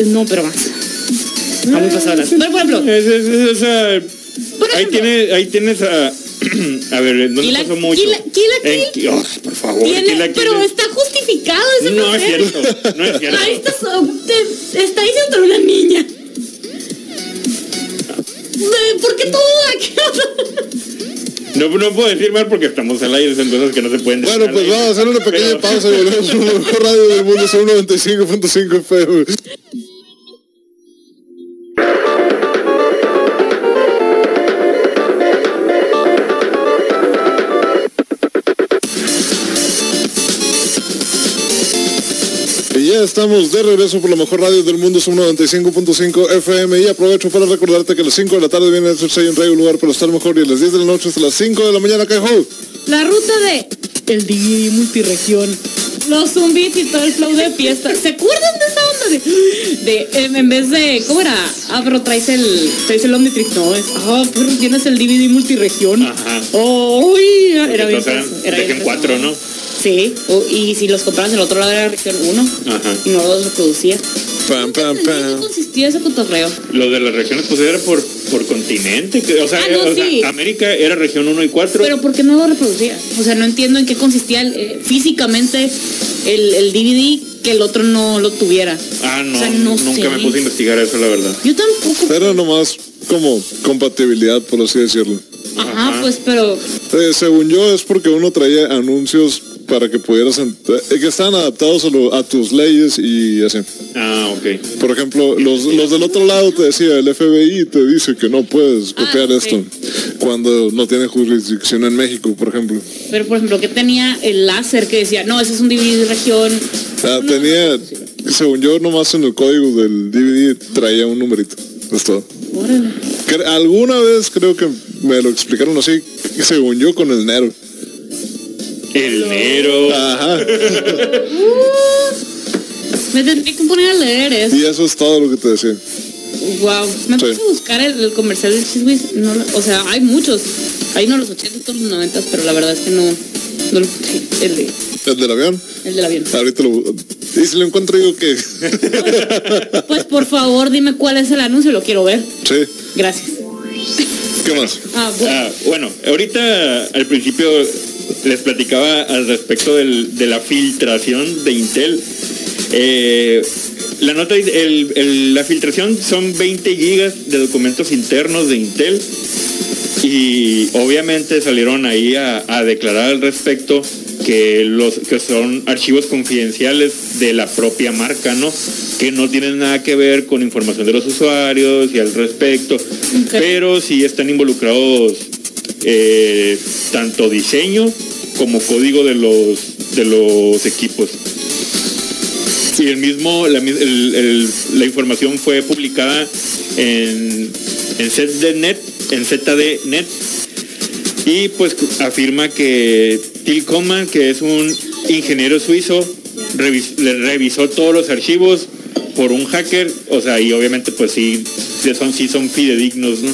no, pero más. Está muy pasada. Pero por ejemplo, Es- es- es- o sea, Por ahí, ejemplo. tiene, ahí tienes a... a ver, ¿en ¿dónde Kill la- pasó mucho? Kill la- Kill oh, por favor, tiene- Kill la Kill pero es- está justificado ese No es cierto, no es cierto. Ahí está, so- te- está diciendo una niña. Ve, ¿Por qué todo aquí? No, no puedo decir mal porque estamos al aire, son cosas que no se pueden decir. Bueno, pues vamos a hacer una pequeña pausa y volvemos mejor radio del mundo, son 95.5 FM. Estamos de regreso por la mejor radio del mundo, son 95.5 FM y aprovecho para recordarte que a las 5 de la tarde viene el Cersei en Radio Lugar para estar mejor y a las 10 de la noche hasta las 5 de la mañana, Cajón. La ruta de el DJ multiregión. Los zumbitos y todo el flow de fiesta. ¿Se acuerdan de esa onda de, de en vez de cómo era? Ah, pero traes el traes el Omnitrix, no, es ah, pero tienes el DVD multiregión. Ajá. Oh, uy, era bien. Era bien región fresco. 4, ¿no? Sí, o- y si los comprabas en el otro lado era región 1 Ajá. y no los reproducía. Pam, pam, ¿En qué pam. consistía ese cotorreo? Lo de las regiones pues era por, por continente. que- O sea, Ah, no, o sea, sí. América era región 1 y 4. Pero ¿por qué no lo reproducía? O sea, no entiendo en qué consistía el, eh, físicamente el, el DVD que el otro no lo tuviera. ah, no, O sea, no nunca sé. me puse a investigar eso, la verdad. Yo tampoco. Era nomás como compatibilidad, por así decirlo. Ajá, Ajá. pues, pero Eh, según yo es porque uno traía anuncios para que pudieras eh, que estaban adaptados a, lo- a tus leyes y así. Ah, ok. Por ejemplo, los, los del otro lado te decía, el FBI te dice que no puedes Ah, copiar esto cuando no tiene jurisdicción en México, por ejemplo. Pero, por ejemplo, que tenía el láser que decía, no, ese es un DVD de región. Ah, No, tenía, no, no, no, no, según yo, nomás en el código del DVD traía un numerito. Es todo. Órale. Alguna vez creo que me lo explicaron así, según yo, con el Nero. El Nero. Ajá. Me tendría que poner a leer eso. Y eso es todo lo que te decía. Wow. Me Sí. puse a buscar el, el comercial del Chiswis. No, o sea, hay muchos. Hay uno de los 80 otros los 90, pero la verdad es que no, no lo encontré. El, de- ¿El del avión? el del avión. Ahorita lo... Y si lo encuentro digo que... Pues por favor, dime cuál es el anuncio, lo quiero ver. sí. Gracias. ¿Qué más? Ah, bueno. Ah, bueno, ahorita al principio les platicaba al respecto del- de la filtración de Intel. Eh, la nota el- el- la filtración son 20 gigas de documentos internos de Intel y obviamente salieron ahí a, a declarar al respecto que los que son archivos confidenciales de la propia marca, ¿no? Que no tienen nada que ver con información de los usuarios y al respecto, pero sí están involucrados eh, tanto diseño como código de los de los equipos. Y el mismo, la, el- el- la información fue publicada en, en ZDNet, en ZDNet, y pues afirma que Till Coman, que es un ingeniero suizo, le revisó todos los archivos por un hacker, o sea, y obviamente pues sí son, sí son fidedignos, ¿no?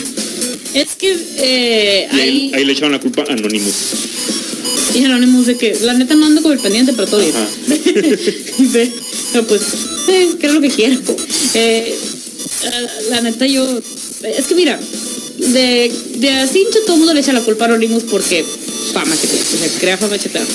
Es que eh, ahí, le echaron la culpa a Anonymous. y Anonymous de que la neta no ando con el pendiente, pero todo bien. Pero pues, eh, que es lo que quiero. Eh, la, la neta yo, es que mira, de, de así hincha todo el mundo le echa la culpa a Anonymous porque fama que o sea, crea fama chetada.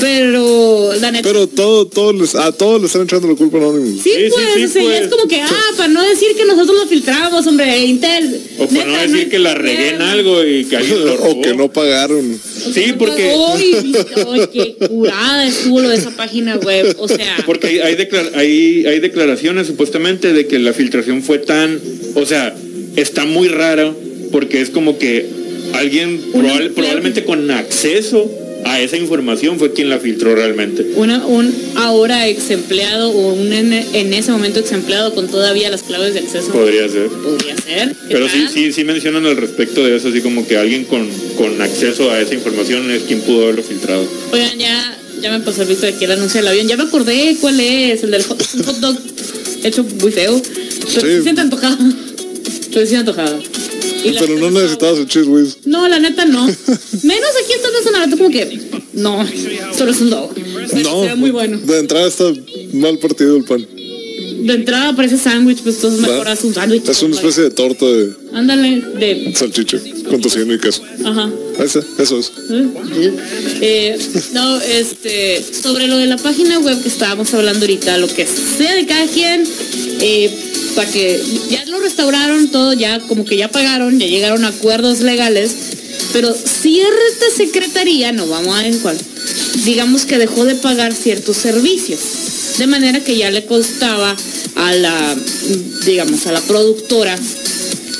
Pero la neta... Pero todo, todos les, a todos le están echando la culpa a Anonymous. Sí, Sí, pues, sí, o sea, pues. es como que, ah, para no decir que nosotros lo filtramos, hombre, Intel. O por no decir que la regué en algo y que alguien lo o que no pagaron. Sí, porque... Uy, qué curada estuvo lo de esa página web. O sea, Porque hay, hay, declar- hay- hay declaraciones supuestamente de que la filtración fue tan, o sea, está muy raro porque es como que alguien probable- probablemente con acceso a esa información fue quien la filtró realmente. una, un ahora ex empleado o un en, en ese momento ex empleado con todavía las claves de acceso. Podría ser. Podría ser. ¿qué Pero sí, tal? sí, sí mencionan al respecto de eso, así como que alguien con, con acceso a esa información es quien pudo haberlo filtrado. Oigan, ya, ya me pasó el visto de aquí el anuncio del avión. Ya me acordé cuál es, el del hot, dog hecho muy feo. Pero Sí. se siente antojado. Se siente antojado. Y Pero no necesitabas el cheese whiz. No, la neta no. Menos aquí está en neta como que no, solo es un dog. No, muy bueno. de entrada está mal partido el pan. De entrada parece sándwich, pues entonces mejor haz un sándwich. Es una especie de torta de Ándale, de. salchicha con tocino y queso. Ajá. Ese, eso es. Eh, no, este, sobre lo de la página web que estábamos hablando ahorita, lo que sea de cada quien, eh, para que ya lo restauraron todo, ya como que ya pagaron, ya llegaron a acuerdos legales, Pero cierta secretaría, no vamos a decir cuál, digamos que dejó de pagar ciertos servicios. De manera que ya le costaba a la, digamos, a la productora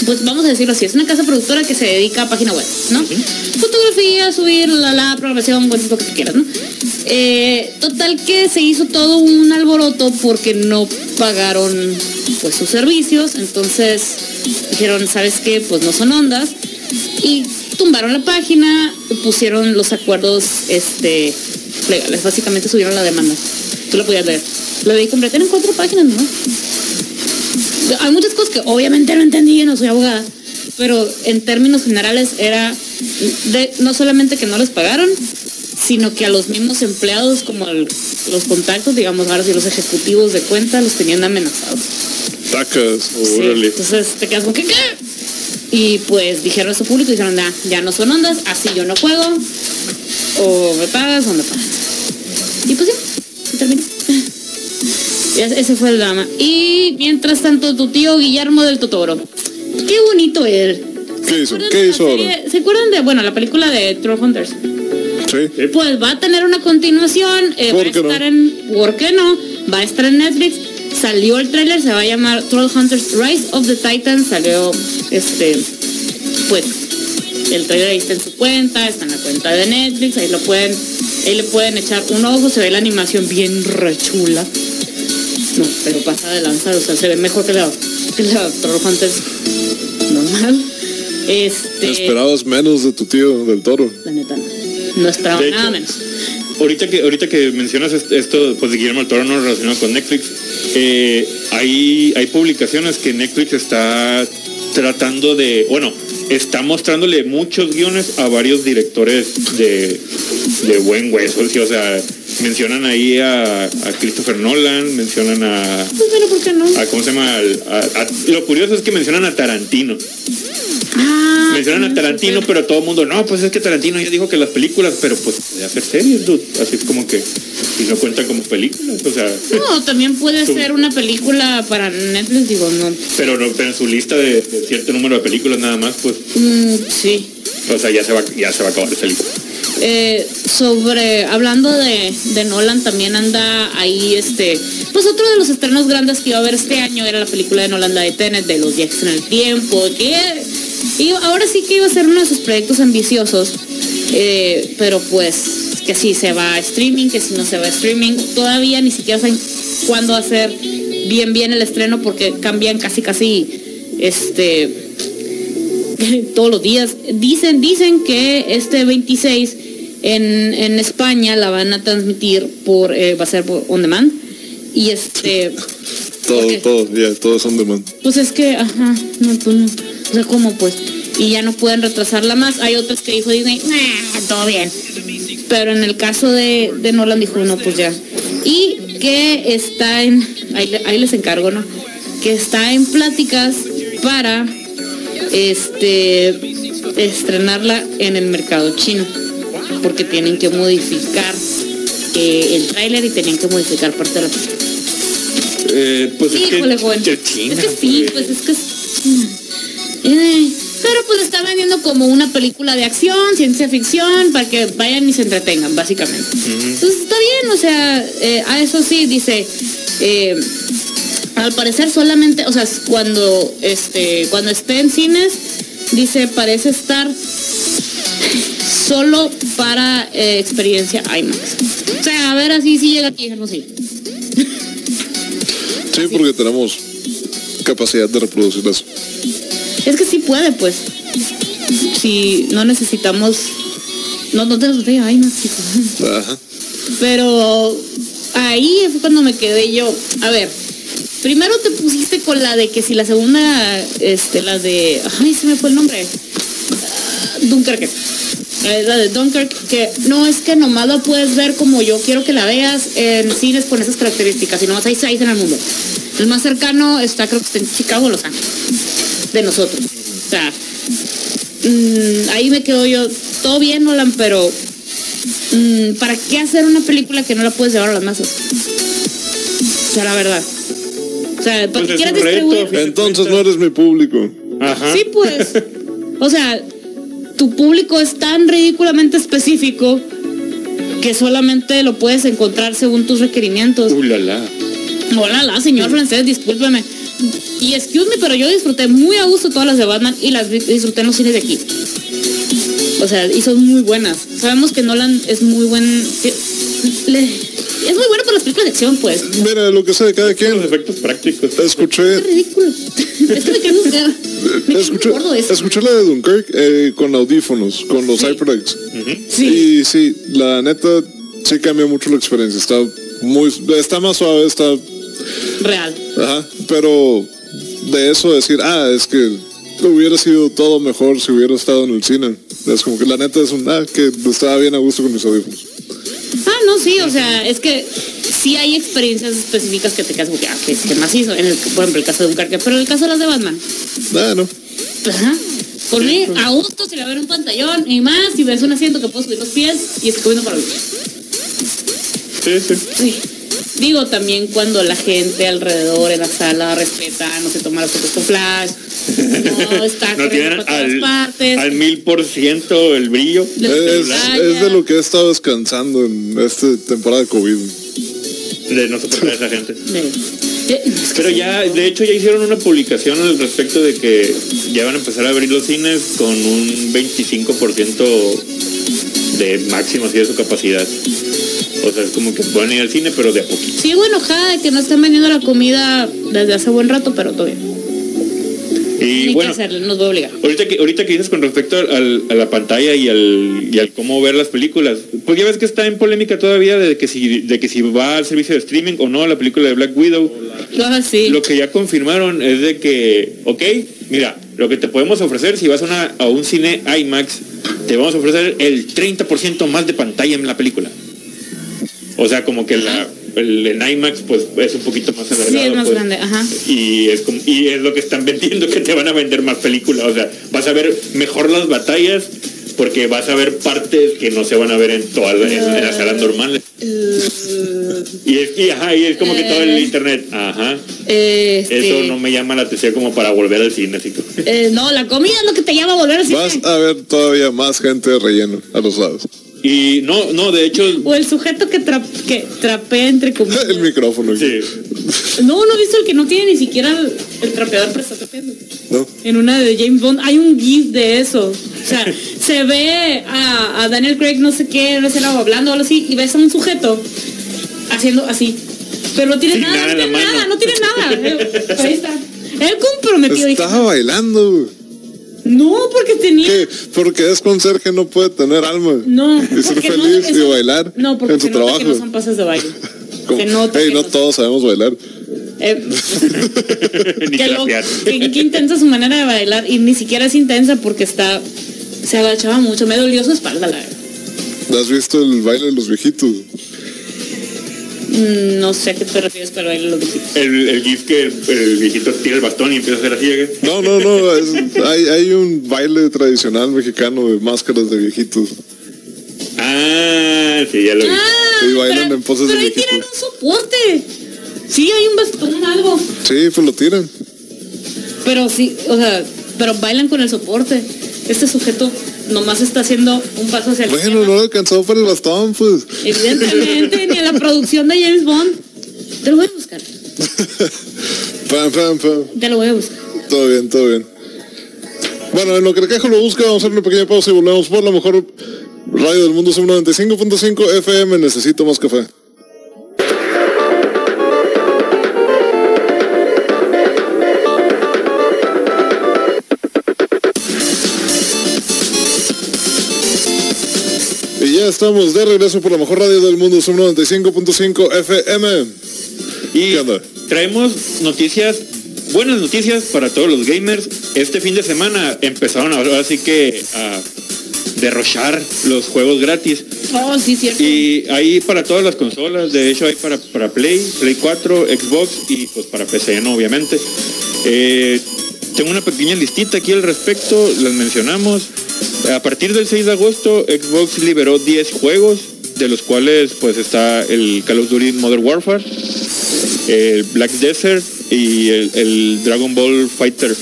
pues vamos a decirlo así, es una casa productora que se dedica a página web, ¿no? Fotografía, subir la, la programación, bueno, lo que quieras, ¿no? Eh, total que se hizo todo un alboroto porque no pagaron pues sus servicios, entonces dijeron, ¿sabes qué? Pues no son ondas y tumbaron la página, pusieron los acuerdos este legales, básicamente subieron la demanda. Tú lo podías leer. Lo leí completa en cuatro páginas, ¿no? hay muchas cosas que obviamente no entendí, no soy abogada, pero en términos generales era de, no solamente que no les pagaron, sino que a los mismos empleados, como los contactos, digamos, ahora sí los ejecutivos de cuenta, los tenían amenazados. Tacas, entonces te quedas con que ¿qué? Y pues dijeron eso público y dijeron, ya, ya no son ondas, así yo no juego, o me pagas o me pagas. Y pues sí, terminó. Ese fue el drama. Y mientras tanto, tu tío Guillermo del Totoro. Qué bonito él. ¿Qué hizo? ¿Qué hizo ¿Se acuerdan de, bueno, la película de Troll Hunters? Sí. Pues va a tener una continuación. Eh, va a estar en. ¿Por qué no? Va a estar en Netflix. Salió el tráiler, se va a llamar Troll Hunters Rise of the Titans. Salió este. Pues. El trailer ahí está en su cuenta, está en la cuenta de Netflix, ahí lo pueden, ahí le pueden echar un ojo, se ve la animación bien rechula. No, pero pasa de lanzar, o sea, se ve mejor que la, que la normal. Este, ¿Esperabas menos de tu tío del toro? La neta no. No esperaba nada menos. Ahorita que, ahorita que mencionas esto pues, de Guillermo del Toro no relacionado con Netflix, eh, hay, hay publicaciones que Netflix está tratando de, bueno, está mostrándole muchos guiones a varios directores de, de buen hueso, o sea, mencionan ahí a, Christopher Nolan, mencionan a. Pues ¿por qué no? A, ¿Cómo se llama? lo curioso es que mencionan a Tarantino. Ah, mencionan a Tarantino, pero todo el mundo, no, pues es que Tarantino ya dijo que las películas, pero pues de hacer series, Así es como que. Y no cuenta como películas, o sea. No, también puede ser una película para Netflix, digo, no. Pero, no, pero en su lista de, cierto número de películas nada más, pues. Mm, sí. O sea, ya se va, ya se va a acabar esa lista. Eh, sobre, hablando de, Nolan, también anda ahí este, pues otro de los estrenos grandes que iba a haber este año era la película de Nolan, de Tenet, de los viajes en el tiempo, que y ahora sí que iba a ser uno de sus proyectos ambiciosos, eh, pero pues que si se va a streaming, que si no se va a streaming, todavía ni siquiera saben cuándo hacer bien bien el estreno porque cambian casi casi este todos los días. Dicen, dicen que este 26 en, España la van a transmitir por, eh, va a ser por on demand. Y este. todo, todo, ya, todo es on demand. Pues es que, ajá, no, pues no. O sea, ¿cómo pues? Y ya no pueden retrasarla más. Hay otras que dijo Disney, todo bien. Pero en el caso de, de Nolan dijo, no, pues ya. Y que está en, ahí, ahí les encargo, ¿no? Que está en pláticas para este estrenarla en el mercado chino porque tienen que modificar eh, el tráiler y tenían que modificar parte de la película. Eh, pues es que, Es que sí, pues es que eh, pero pues está vendiendo como una película de acción, ciencia ficción, para que vayan y se entretengan, básicamente. Entonces está bien, o sea, a eso sí, dice, al parecer solamente, o sea, cuando, este, cuando esté en cines, dice, parece estar solo para eh, experiencia IMAX. O sea, a ver así si llega aquí, Sí, porque tenemos capacidad de reproducir eso. Es que sí puede, pues. Si no necesitamos. No, no tenemos de IMAX, Ajá. Pero ahí fue cuando me quedé yo. A ver, primero te pusiste con la de que si la segunda, este, la de. Ay, se me fue el nombre. Dunkerque es la de Dunkirk, que no es que nomás la puedes ver como yo quiero que la veas en cines con esas características, sino más hay seis en el mundo. El más cercano está creo que está en Chicago, Los Ángeles, de nosotros. O sea, mm, ahí me quedo yo, todo bien Nolan, pero mm, ¿para qué hacer una película que no la puedes llevar a las masas? O sea, la verdad. O sea, ¿para pues quieres distribuir? Entonces no eres mi público. Ajá. Sí, pues. O sea, tu público es tan ridículamente específico que solamente lo puedes encontrar según tus requerimientos. Uh, la, la. Hola, la, señor francés, discúlpeme. Y excuse me, pero yo disfruté muy a gusto todas las de Batman y las disfruté en los cines de aquí. O sea, y son muy buenas. Sabemos que Nolan es muy buen... le- es muy bueno por las películas de acción, pues. Mira, lo que sea de cada quien. Los efectos prácticos. Escuché, Es ridículo. es que me quedo, me escuché, escuché la de Dunkirk eh, con audífonos, con los Sí. HyperX. Sí. Y sí, la neta sí cambia mucho la experiencia. Está muy, está más suave, está, Real. ajá, pero de eso decir, ah, es que hubiera sido todo mejor si hubiera estado en el cine. Es como que la neta es un, ah, que estaba bien a gusto con mis audífonos. Ah, no, sí, o sea, es que sí hay experiencias específicas que te quedas como que, ah, que, que más hizo. En el, por ejemplo, el caso de un carque, pero en el caso de las de Batman. Ah, no. Ajá. Por mí, a gusto, si la ver un pantallón y más, si ves un asiento que puedo subir los pies y estoy comiendo para mí. Sí, sí. Sí. Digo también cuando la gente alrededor en la sala respeta, no se toma las fotos con flash, no está No tienen por todas al, partes. al mil por ciento el brillo. Es, es de lo que he estado descansando en esta temporada de COVID. De no soportar a esa gente. Pero ya, de hecho, ya hicieron una publicación al respecto de que ya van a empezar a abrir los cines con un 25% de máximo así de su capacidad. O sea, es como que pueden ir al cine, pero de a poquito. Sigo enojada de que no estén vendiendo la comida desde hace buen rato, pero bien. Y Ni bueno, que hacerle, nos voy a obligar. ahorita que, ahorita que dices con respecto al- a la pantalla y al, y al cómo ver las películas, pues ya ves que está en polémica todavía de que si, de que si va al servicio de streaming o no la película de Black Widow. Ah, sí. Lo que ya confirmaron es de que, ok, mira, lo que te podemos ofrecer si vas a, una- a un cine IMAX, te vamos a ofrecer el 30% más de pantalla en la película. O sea, como que la, el, en IMAX pues es un poquito más Sí, alargado. es más pues. grande, ajá. Y es, como- y es lo que están vendiendo, que te van a vender más películas. O sea, vas a ver mejor las batallas porque vas a ver partes que no se van a ver en todas en, en las salas normales. Y es, y, ajá, y es como que todo el Eh. internet, ajá. Este, Eso no me llama la atención como para volver al cine, así como- eh, no, la comida es lo que te llama a volver al cine. Vas a ver todavía más gente de relleno a los lados. Y no, no, de hecho, O el sujeto que, tra- que trapea entre comillas. El micrófono. sí. No, no he visto el que no tiene ni siquiera el, el trapeador, pero está trapeando. ¿No? En una de James Bond hay un gif de eso. O sea, se ve a, a Daniel Craig no sé qué, no sé, algo hablando o algo así, y ves a un sujeto haciendo así. Pero no tiene Sin nada, nada no tiene nada, no tiene nada. Ahí está. Él comprometió. dije, Estaba bailando. No, porque tenía. ¿Qué? Porque es conserje, no puede tener alma. No. Y ser porque no, feliz y bailar No, porque en su se nota trabajo. que no son pases de baile. Como, Se nota "Ey, que no no- todos sabemos bailar. Eh, Ni que, lo, trapear. que- que intensa su manera de bailar y ni siquiera es intensa porque está se agachaba mucho me dolió su espalda la verdad ¿Has visto el baile de los viejitos? Mm, no sé a qué te refieres baile de los viejitos El, el gif que el, el viejito tira el bastón y empieza a hacer así. ¿eh? No, no, no. es- hay, hay un baile tradicional mexicano de máscaras de viejitos. Ah, sí, ya lo vi. ah Y bailan pero, en poses pero de ahí tienen un viejitos. soporte sí hay un bastón algo Sí, pues lo tiran. pero sí o sea pero bailan con el soporte este sujeto nomás está haciendo un paso hacia la Bueno, no le alcanzó para el bastón, pues. evidentemente ni a la producción de James Bond te lo voy a buscar Pam, pam, pam. te lo voy a buscar Todo bien, todo bien. Bueno, en lo que el quejo lo busca, vamos a hacer una pequeña pausa y volvemos por la mejor radio del mundo, son 95.5 FM. Necesito más café. Ya estamos de regreso por la mejor radio del mundo, son 95.5 FM. Y ¿Qué onda? traemos noticias, buenas noticias para todos los gamers. Este fin de semana empezaron ahora así que a derrochar los juegos gratis. oh sí cierto Y ahí para todas las consolas, de hecho hay para, para Play, Play 4, Xbox y pues para PC, ¿no? Obviamente. Eh, tengo una pequeña listita aquí al respecto, las mencionamos. A partir del 6 de agosto, Xbox liberó 10 juegos, de los cuales pues está el Call of Duty Modern Warfare, el Black Desert y el, Dragon Ball Fighter.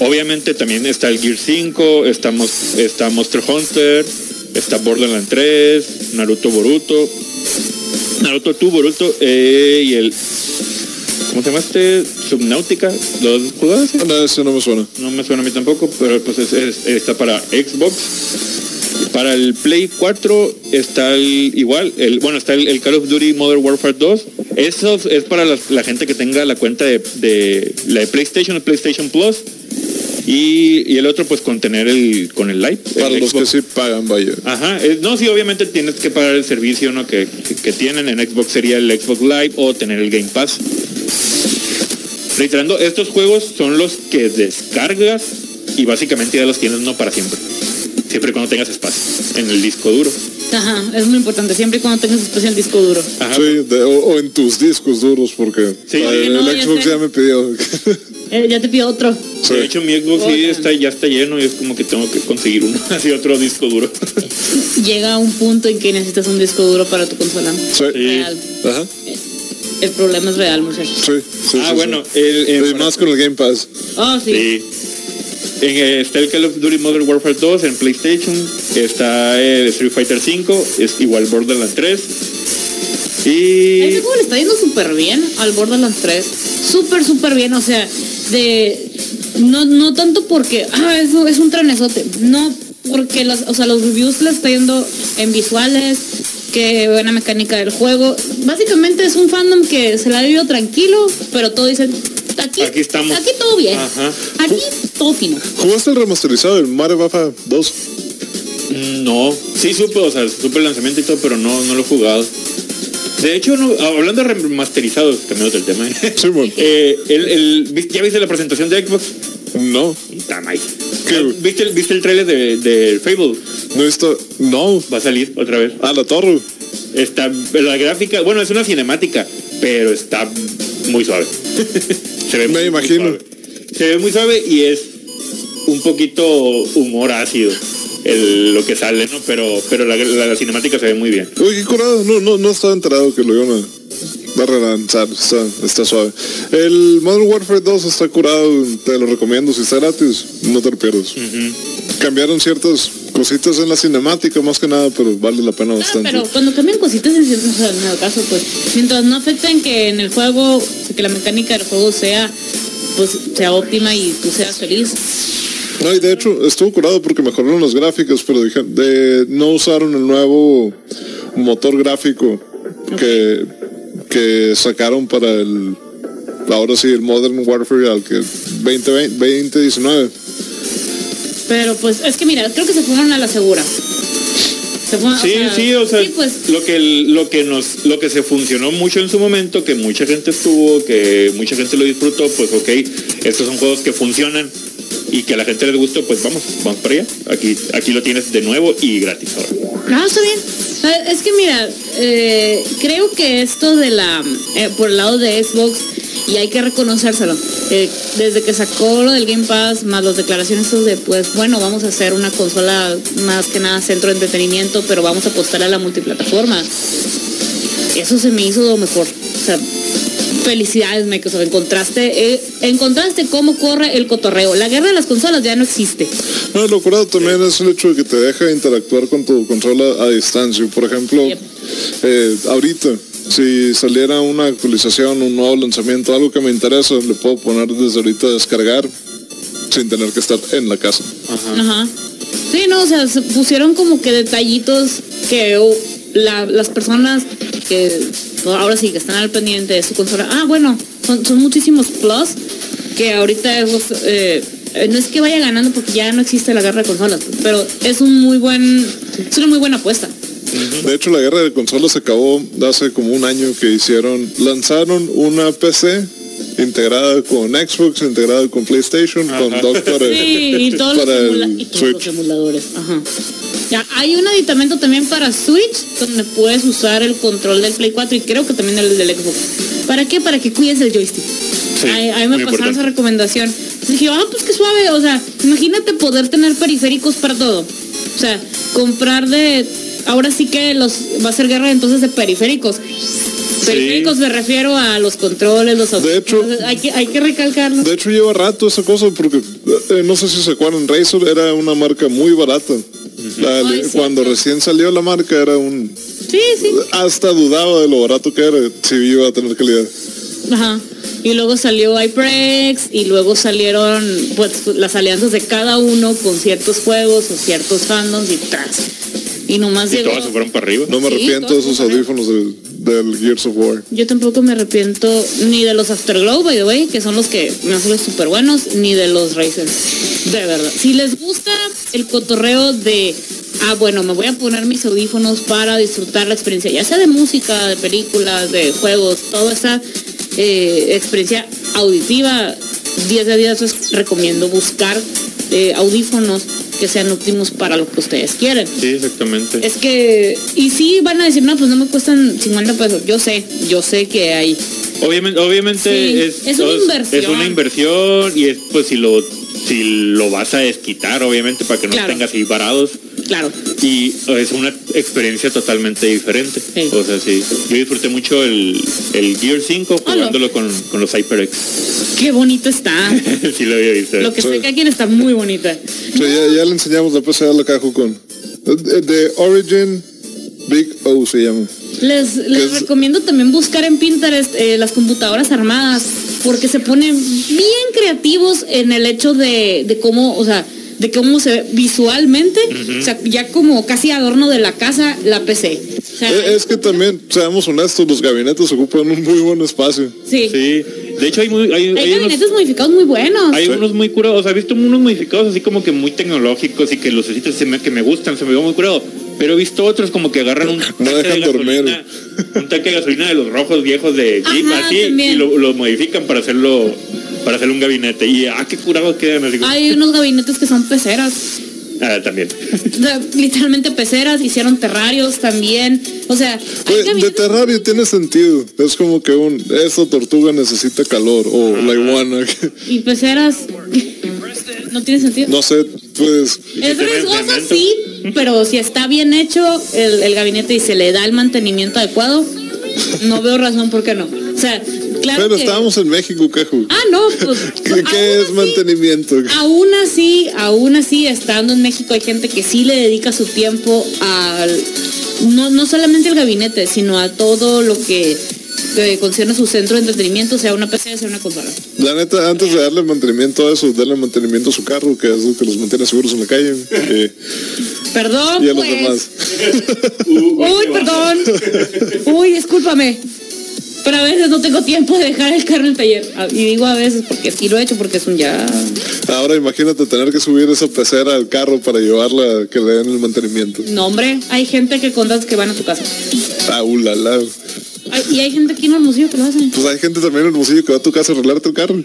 Obviamente también está el Gear 5, estamos, está Monster Hunter, está Borderlands 3, Naruto Boruto, Naruto 2 Boruto eh, y el ¿Cómo se llama este? Subnautica. ¿Los jugadores? Ah, no, ese no me suena. No me suena a mí tampoco, pero pues es- es- está para Xbox. Para el Play 4 está el, igual, el, bueno, está el, el Call of Duty Modern Warfare 2. Eso es para la gente que tenga la cuenta de, de la de PlayStation, el PlayStation Plus. Y, y el otro pues con tener el, con el Live. Para el los que sí pagan, vaya. Ajá, no, sí, obviamente tienes que pagar el servicio ¿no? que, que- que tienen en Xbox sería el Xbox Live o tener el Game Pass. Reiterando, estos juegos son los que descargas y básicamente ya los tienes no para siempre. Siempre y cuando tengas espacio en el disco duro. Ajá, es muy importante, siempre y cuando tengas espacio en el disco duro. Ajá. Sí, de- o, o en tus discos duros, porque Sí, el, sí, no, ya Xbox ya me pidió. Eh, ya te pido otro. Sí. De hecho, mi Xbox sí Oigan. está, ya está lleno y es como que tengo que conseguir uno, así otro disco duro. Llega un punto en que necesitas un disco duro para tu consola. Sí. Real. Ajá. El problema es real, muchachos. Sí, sí, ah, sí, bueno, sí. el, el- Y más con el Game Pass. Oh, sí. Sí. En, eh, está el Call of Duty Modern Warfare 2 en PlayStation. Está el Street Fighter 5. Es igual Borderlands 3. A Y... juego le está yendo súper bien al Borderlands 3. Súper, súper bien. O sea, de. No, no tanto porque. Ah, eso es un trenesote. No, porque los, o sea, los reviews le está yendo en visuales. Que buena mecánica del juego. Básicamente es un fandom que se la ha vivido tranquilo, pero todo dicen. Aquí, Aquí estamos. Aquí todo bien. Ajá. Aquí todo fino. ¿Jugaste el remasterizado del Mario Bafa 2? Mm, No. Sí supe, o sea, supe el lanzamiento y todo, pero no, no lo he jugado. De hecho, no, hablando de remasterizados, cambiando del tema. ¿eh? Sí, bueno. Eh, el, el- ¿Ya viste la presentación de Xbox? No. ¿Qué? ¿Viste, el- ¿Viste el trailer de, de Fable? No he visto. No. Va a salir otra vez. A la torre. Está, la gráfica, bueno, es una cinemática, pero está muy suave. Se ve Me muy, muy imagino. suave. Se ve muy suave y es un poquito humor ácido el, lo que sale, ¿no? Pero, pero la, la- la cinemática se ve muy bien. Uy, qué curado. No, no, no estaba enterado que lo iban a, a relanzar. Está, está suave. El Modern Warfare 2 está curado. Te lo recomiendo. Si está gratis, no te lo pierdas. Cambiaron ciertas cositas en la cinemática, más que nada, pero vale la pena Ah, bastante. pero cuando cambian cositas en ciertos en el caso, pues, mientras no afecten que en el juego, o sea, que la mecánica del juego sea, pues, sea óptima y tú seas feliz. No, y de hecho estuvo curado porque mejoraron las gráficas, pero dije, de, no usaron el nuevo motor gráfico que, que sacaron para el, ahora sí, el Modern Warfare al que 2020, 2019. Pero pues, es que mira, creo que se fueron a la segura. Se fueron, Sí, sí, o sea, sí, pues, lo que lo que nos lo que se funcionó mucho en su momento, que mucha gente estuvo, que mucha gente lo disfrutó, pues ok, estos son juegos que funcionan y que a la gente les gustó, pues vamos, vamos para allá. Aquí aquí lo tienes de nuevo y gratis ahora. No, está bien. Eh, Es que mira, eh, creo que esto de la, eh, por el lado de Xbox, y hay que reconocérselo, eh, desde que sacó lo del Game Pass, más las declaraciones de, pues bueno, vamos a hacer una consola más que nada centro de entretenimiento, pero vamos a apostar a la multiplataforma. Eso se me hizo lo mejor. Felicidades Microsoft, encontraste, eh, encontraste cómo corre el cotorreo. La guerra de las consolas ya no existe. No, lo curado también es el hecho de que te deja interactuar con tu consola a distancia. Por ejemplo, Yep. eh, ahorita, si saliera una actualización, un nuevo lanzamiento, algo que me interesa, le puedo poner desde ahorita a descargar sin tener que estar en la casa. Ajá. Sí, no, o sea, se pusieron como que detallitos que la- las personas que ahora sí que están al pendiente de su consola. Ah, bueno, son, muchísimos plus que ahorita eh, no es que vaya ganando porque ya no existe la guerra de consolas, pero es un muy buen, es una muy buena apuesta. De hecho, la guerra de consolas acabó hace como un año que hicieron, lanzaron una PC integrada con Xbox, integrada con PlayStation, con dock para, Sí, y todos, los, el y todos los emuladores. Ajá. Ya, hay un aditamento también para Switch donde puedes usar el control del Play 4 y creo que también el del Xbox. ¿Para qué? Para que cuides el joystick. Sí, a, a mí me pasaron importante. esa recomendación. Dije, ah, pues qué suave. O sea, imagínate poder tener periféricos para todo. O sea, comprar de. Ahora sí que los va a ser guerra entonces de periféricos. Periféricos me refiero a los controles, los De hecho- hay que, hay que recalcarlo. De hecho lleva rato esa cosa porque eh, no sé si se acuerdan, Razer era una marca muy barata. La- Ay, sí. cuando recién salió la marca era un... Sí, sí. Hasta dudaba de lo barato que era, si iba a tener calidad. Ajá. Y luego salió HyperX y luego salieron pues las alianzas de cada uno con ciertos juegos o ciertos fandoms y tras. Y nomás Y llegó. todas se fueron para arriba. No me Sí, arrepiento de esos audífonos del, del Gears of War. Yo tampoco me arrepiento ni de los Afterglow, by the way, que son los que me hacen súper buenos, ni de los Razer. De verdad. Si les gusta el cotorreo de, ah, bueno, me voy a poner mis audífonos para disfrutar la experiencia, ya sea de música, de películas, de juegos, toda esa eh, experiencia auditiva, 10 de 10 les recomiendo buscar eh, audífonos que sean óptimos para lo que ustedes quieren. Sí, exactamente. Es que, y sí van a decir, no, pues no me cuestan 50 pesos. Yo sé, yo sé que hay. Obviamente, obviamente Sí, es, es una inversión. es una inversión y es pues si lo si lo vas a desquitar, obviamente, para que no Claro. tengas ahí varados. Claro. Y es una experiencia totalmente diferente. Sí. O sea, sí. Yo disfruté mucho el, el Gear 5 Ah, jugándolo con, con los HyperX. Qué bonito está. sí lo había visto. Lo que sé que aquí está muy bonita. Sí, ya, ya le enseñamos la PC a la caja con... De, de Origin Big O se llama. Les, les es- recomiendo también buscar en Pinterest eh, las computadoras armadas, porque se ponen bien creativos en el hecho de, de cómo, o sea, de cómo se ve visualmente, o sea, ya como casi adorno de la casa, la PC. O sea, Eh, Es que también, seamos honestos, los gabinetes ocupan un muy buen espacio. sí. Sí. De hecho, hay, muy, hay, Hay hay unos- gabinetes modificados muy buenos. Hay Sí. unos muy curados, o sea, he visto unos modificados así como que muy tecnológicos y que los me, que me gustan, se me ve muy curado. Pero he visto otros como que agarran un tanque dejan de dormir. gasolina, un tanque de gasolina de los rojos viejos de Jeep, Ajá, así, también. y lo, lo modifican para hacerlo, para hacer un gabinete. Y ah, qué curados quedan así. como- Hay unos gabinetes que son peceras. Ah, también. O sea, literalmente peceras, hicieron terrarios también. O sea, Pues, de terrario tiene sentido. Es como que un... Esa tortuga necesita calor. O la iguana. y peceras. No tiene sentido. no sé, pues... Es riesgoso, sí, pero si está bien hecho el, el gabinete y se le da el mantenimiento adecuado, no veo razón por qué no. O sea, claro Pero que... estábamos en México, Caju. Ah, no, pues... ¿Qué, es así- mantenimiento? Aún así, aún así, estando en México hay gente que sí le dedica su tiempo al... No, no solamente al gabinete, sino a todo lo que, que concierne su centro de entretenimiento, sea una PC, sea una consola. La neta, antes de darle mantenimiento a eso, darle mantenimiento a su carro, que es lo que los mantiene seguros en la calle. eh, Perdón, y a los pues. demás. Uy, perdón. Uy, discúlpame. Pero a veces no tengo tiempo de dejar el carro en el taller. Ah, Y digo a veces porque sí lo he hecho porque es un ya. Ahora imagínate tener que subir esa pecera al carro para llevarla que le den el mantenimiento. No, hombre, hay gente que contas que van a tu casa. Ah, ulala. Ay, Y hay gente aquí en Hermosillo que lo hacen. Pues hay gente también en Hermosillo que va a tu casa a arreglarte el carro.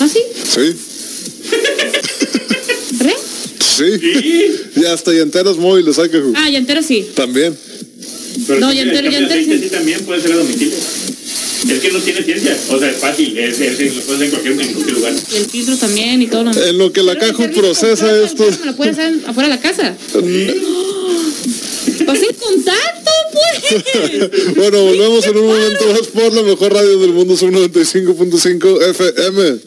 ¿Ah, sí? Sí, ¿Re? sí. Y hasta llanteras móviles hay que Ah, ya entero sí. también. Pero No, sí, ya ya enter- aceite sí también puede ser a domicilio. Es que no tiene ciencia. O sea, es fácil. Es, es, es- lo puedes hacer en cualquier, en cualquier lugar. Y el filtro también y todo lo En lo que la Pero caja procesa esto. Me lo puedes hacer afuera de la casa. Vas en contacto, Bueno, volvemos en un momento más por la mejor radio del mundo, son 95.5 FM.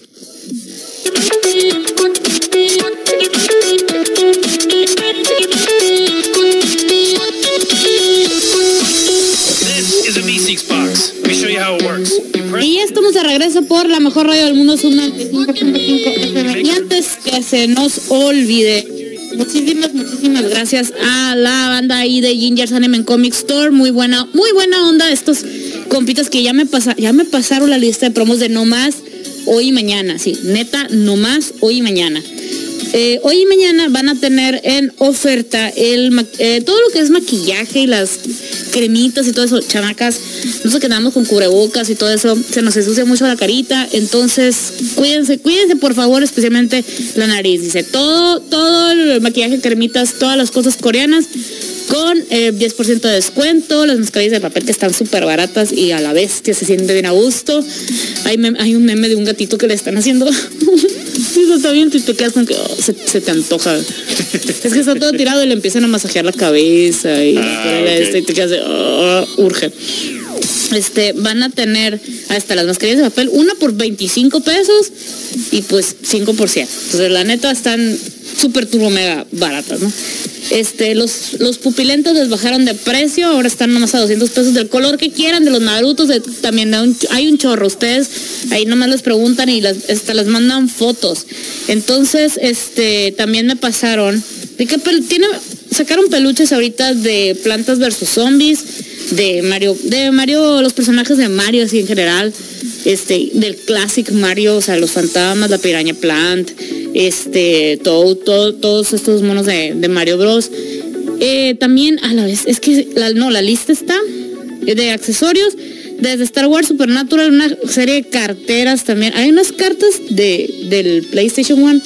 This is a V6 box. Let me show you how it works. You press Y ya estamos de regreso por la mejor radio del mundo, Sub 95.5 FM. Y antes que se nos olvide, muchísimas, muchísimas gracias a la banda ahí de Ginger's Anime Comic Store. Muy buena, muy buena onda estos compitas que ya me pasa, ya me pasaron la lista de promos de no más hoy y mañana. Sí, neta, no más hoy y mañana. Eh, hoy y mañana van a tener en oferta el eh, todo lo que es maquillaje y las cremitas y todo eso, chamacas. Nosotros quedamos con cubrebocas y todo eso, se nos ensucia mucho la carita, entonces cuídense, cuídense por favor, especialmente la nariz. Dice todo, todo el maquillaje, cremitas, todas las cosas coreanas con eh, 10% de descuento, las mascarillas de papel que están súper baratas y a la que se siente bien a gusto. Hay un meme de un gatito que le están haciendo. Sí, eso está bien, y te quedas con que oh, se, se te antoja. Es que está todo tirado y le empiezan a masajear la cabeza y Ah, ponerle ok. esto y te quedas de oh, urge. este, van a tener hasta las mascarillas de papel, una por 25 pesos y pues 5 por 100. Entonces la neta están súper turbo mega baratas, ¿no? Este, los, los pupilentes les bajaron de precio, ahora están nomás a 200 pesos del color que quieran, de los narutos, de- también un, hay un chorro, ustedes ahí nomás les preguntan y las, hasta les mandan fotos. Entonces, este, también me pasaron, de que tiene, sacaron peluches ahorita de plantas versus zombies, de Mario, de Mario, los personajes de Mario así en general, este, del classic Mario, o sea, los fantasmas, la piraña plant, este, todo, todo, todos estos monos de, de Mario Bros. Eh, también a la vez, es que la, no, la lista está de accesorios, desde Star Wars Supernatural, una serie de carteras también. Hay unas cartas de, del PlayStation One.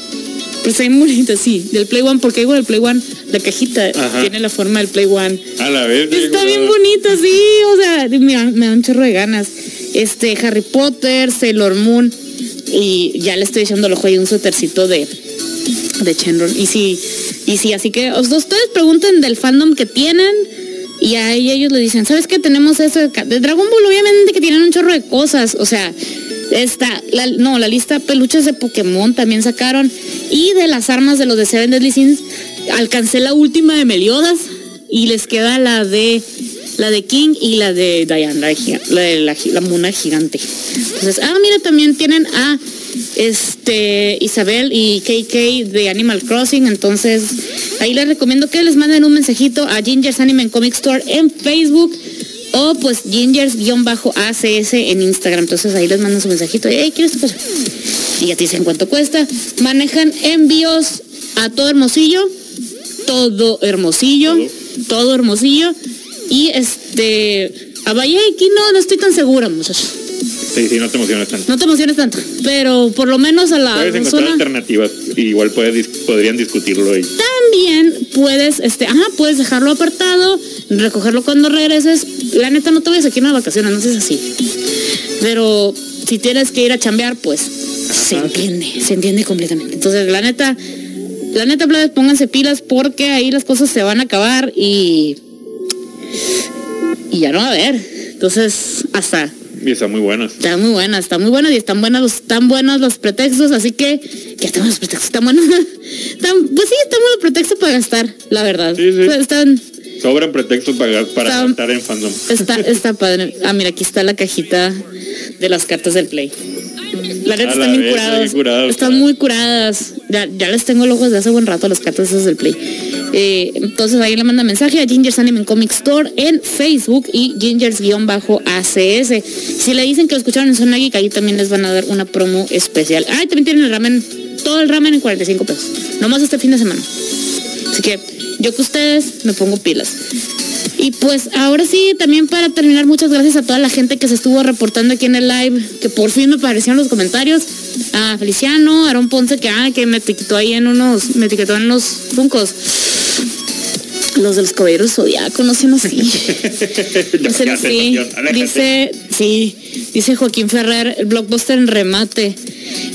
Pues hay muy bonitas, sí, del Play One, porque digo del Play One, la cajita Ajá. tiene la forma del Play One. A la vez. Está bien bonita, sí, o sea, mira, me da un chorro de ganas. Este, Harry Potter, Sailor Moon, y ya le estoy echando el ojo ahí un suétercito de, de Chenron. Y sí, y sí, así que o sea, ustedes pregunten del fandom que tienen y ahí ellos le dicen, ¿sabes qué? Tenemos eso de, de Dragon Ball, obviamente que tienen un chorro de cosas, o sea, está, la, no, la lista peluches de Pokémon también sacaron y de las armas de los de Seven Deadly Sins, alcancé la última de Meliodas y les queda la de la de King y la de Diana, la de, la, de la, mona gigante. Entonces, ah, mira, también tienen a este Isabel y KK de Animal Crossing, entonces ahí les recomiendo que les manden un mensajito a Ginger's Anime Comic Store en Facebook o pues Gingers-ACS en Instagram, entonces ahí les mandan su mensajito, hey, quiero esta cosa. Y ya te dicen cuánto cuesta. Manejan envíos a todo Hermosillo, todo Hermosillo, todo Hermosillo. Y este, a Valle aquí no, no estoy tan segura, muchachos. Sí, sí, no te emociones tanto. No te emociones tanto, pero por lo menos a la Puedes encontrar zona alternativas. Igual puedes, podrían discutirlo ahí. también puedes, este, ajá, puedes dejarlo apartado, recogerlo cuando regreses. La neta no te vayas aquí en las vacaciones, no seas así. Pero si tienes que ir a chambear, pues se entiende, se entiende completamente. Entonces, la neta, la neta, pónganse pilas porque ahí las cosas se van a acabar y y ya no va a haber. Entonces, hasta Y está muy buenas. Está muy buena, está muy buena y están buenos los, están buenos los pretextos, así que que están los pretextos, están buenos. Están- pues sí, están buenos pretextos para gastar, la verdad. Sí, sí. Están, Sobran pretextos para, para Está- gastar en fandom. está, está padre. Ah, mira, aquí está la cajita de las cartas del play. La neta están bien curadas. están muy curadas. Ya, ya les tengo el ojo desde hace buen rato las cartas esas del play. Eh, entonces ahí le manda mensaje a Gingers Anime Comic Store en Facebook y Gingers-ACS. Si le dicen que lo escucharon en Zona Geek, ahí también les van a dar una promo especial. Ah, y también tienen el ramen, todo el ramen en 45 pesos. Nomás este fin de semana. Así que yo que ustedes me pongo pilas. Y pues ahora sí, también para terminar, muchas gracias a toda la gente que se estuvo reportando aquí en el live, que por fin me aparecieron los comentarios. A Feliciano, a Aaron Ponce, que, ah, que me etiquetó ahí en unos, me etiquetó en los funcos. Los de los caballeros zodiacos, no sean así. No sean así. Dice, sí, dice Joaquín Ferrer, el blockbuster en remate.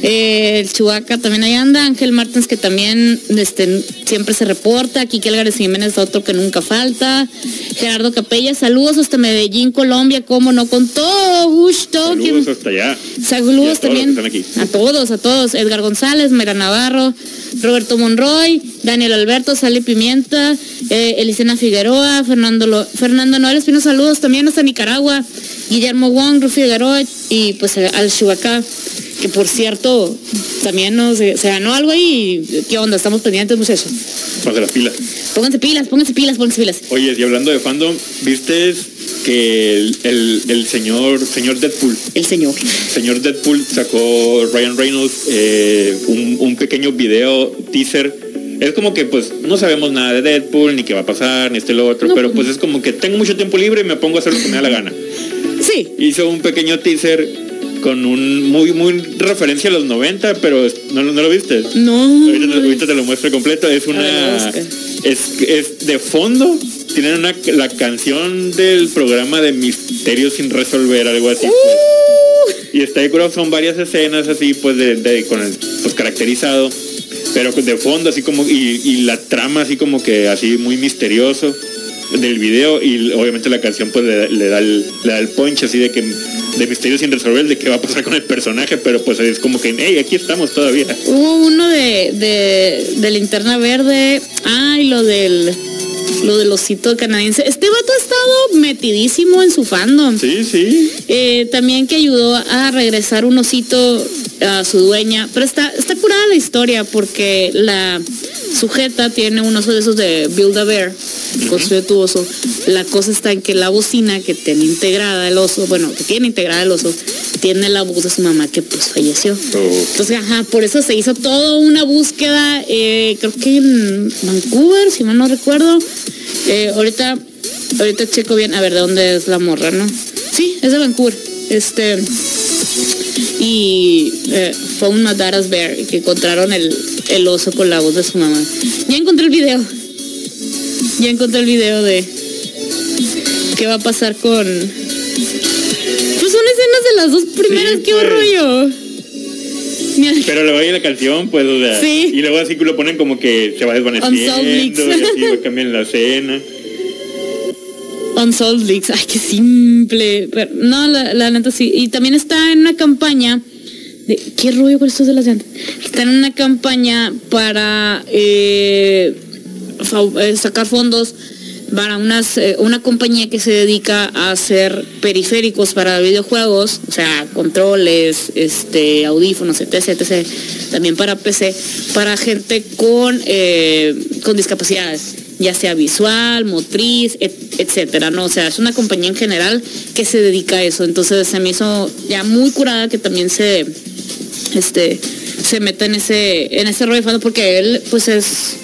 Eh, el Chubaca también ahí anda, Ángel Martins que también este, siempre se reporta, Kike Álvarez Jiménez otro que nunca falta, Gerardo Capella, saludos hasta Medellín, Colombia, como no, con todo gusto. Saludos hasta allá. Saludos también a todos, a todos. Edgar González, Mera Navarro, Roberto Monroy, Daniel Alberto, Sale Pimienta, eh, Elisena Figueroa, Fernando, Lo- Fernando Noel Espino, saludos también hasta Nicaragua, Guillermo Wong, Rufi Figueroa y pues al Chubacá, que por cierto también nos, se ganó algo ahí. ¿Qué onda? Estamos pendientes, muchachos. Pase las pilas. Pónganse pilas, pónganse pilas, pónganse pilas. Oye, y hablando de fandom, ¿viste que el, el- el señor señor Deadpool, El señor. señor Deadpool sacó Ryan Reynolds eh, un, un pequeño video teaser? Es como que pues no sabemos nada de Deadpool, ni qué va a pasar, ni este lo otro, No, pero pues, pues es como que tengo mucho tiempo libre y me pongo a hacer lo que me da la gana. Sí. Hizo un pequeño teaser con un muy muy referencia a los 90, pero no, lo- no lo viste. No. Ahorita, te- ahorita te lo muestro completo. Es ver, una. Es, es de fondo. Tienen una, la canción del programa de Misterios sin resolver, algo así. pues. Y está decorado, son varias escenas así, pues, de, de- con el, pues, caracterizado. Pero de fondo, así como, y, y la trama así como que así muy misterioso. Del video y obviamente la canción pues le, le da el, le da el punch así de que de misterio sin resolver de qué va a pasar con el personaje, pero pues es como que, hey, aquí estamos todavía. Hubo uno de, de, de linterna verde. Ay, lo del lo del osito canadiense. Este vato ha estado metidísimo en su fandom. Sí, sí. Eh, también que ayudó a regresar un osito a su dueña. Pero está, está curada la historia porque la sujeta tiene un oso de esos de Build a Bear. Construye tu oso. La cosa está en que la bocina que tiene integrada el oso, bueno, que tiene integrada el oso, tiene la voz de su mamá que pues falleció. Oh. Entonces, ajá, por eso se hizo toda una búsqueda, eh, creo que en Vancouver, si mal no recuerdo. Eh, ahorita, ahorita checo bien, a ver, ¿de dónde es la morra, no? Sí, es de Vancouver. Este, y eh, fue un Madaras Bear que encontraron el, el oso con la voz de su mamá. Ya encontré el video. Ya encontré el video de qué va a pasar con... Pues son escenas de las dos primeras, Sí, qué pues. rollo. Pero le va a ir la canción, pues, o sea, Sí. y luego así lo ponen como que se va desvaneciendo, y así va cambiando la escena. Unsolved Leaks, ay, qué simple. Pero, no, la, la neta sí. Y también está en una campaña. De, ¿Qué rollo con estos de las llantas? Está en una campaña para eh, eh, sacar fondos para unas, eh, una compañía que se dedica a hacer periféricos para videojuegos, o sea, controles, este, audífonos, etc, etc. También para PC, para gente con, eh, con discapacidades, ya sea visual, motriz, et- etcétera, ¿no? O sea, es una compañía en general que se dedica a eso. Entonces se me hizo ya muy curada que también se este se meta en ese en ese rollo porque él pues es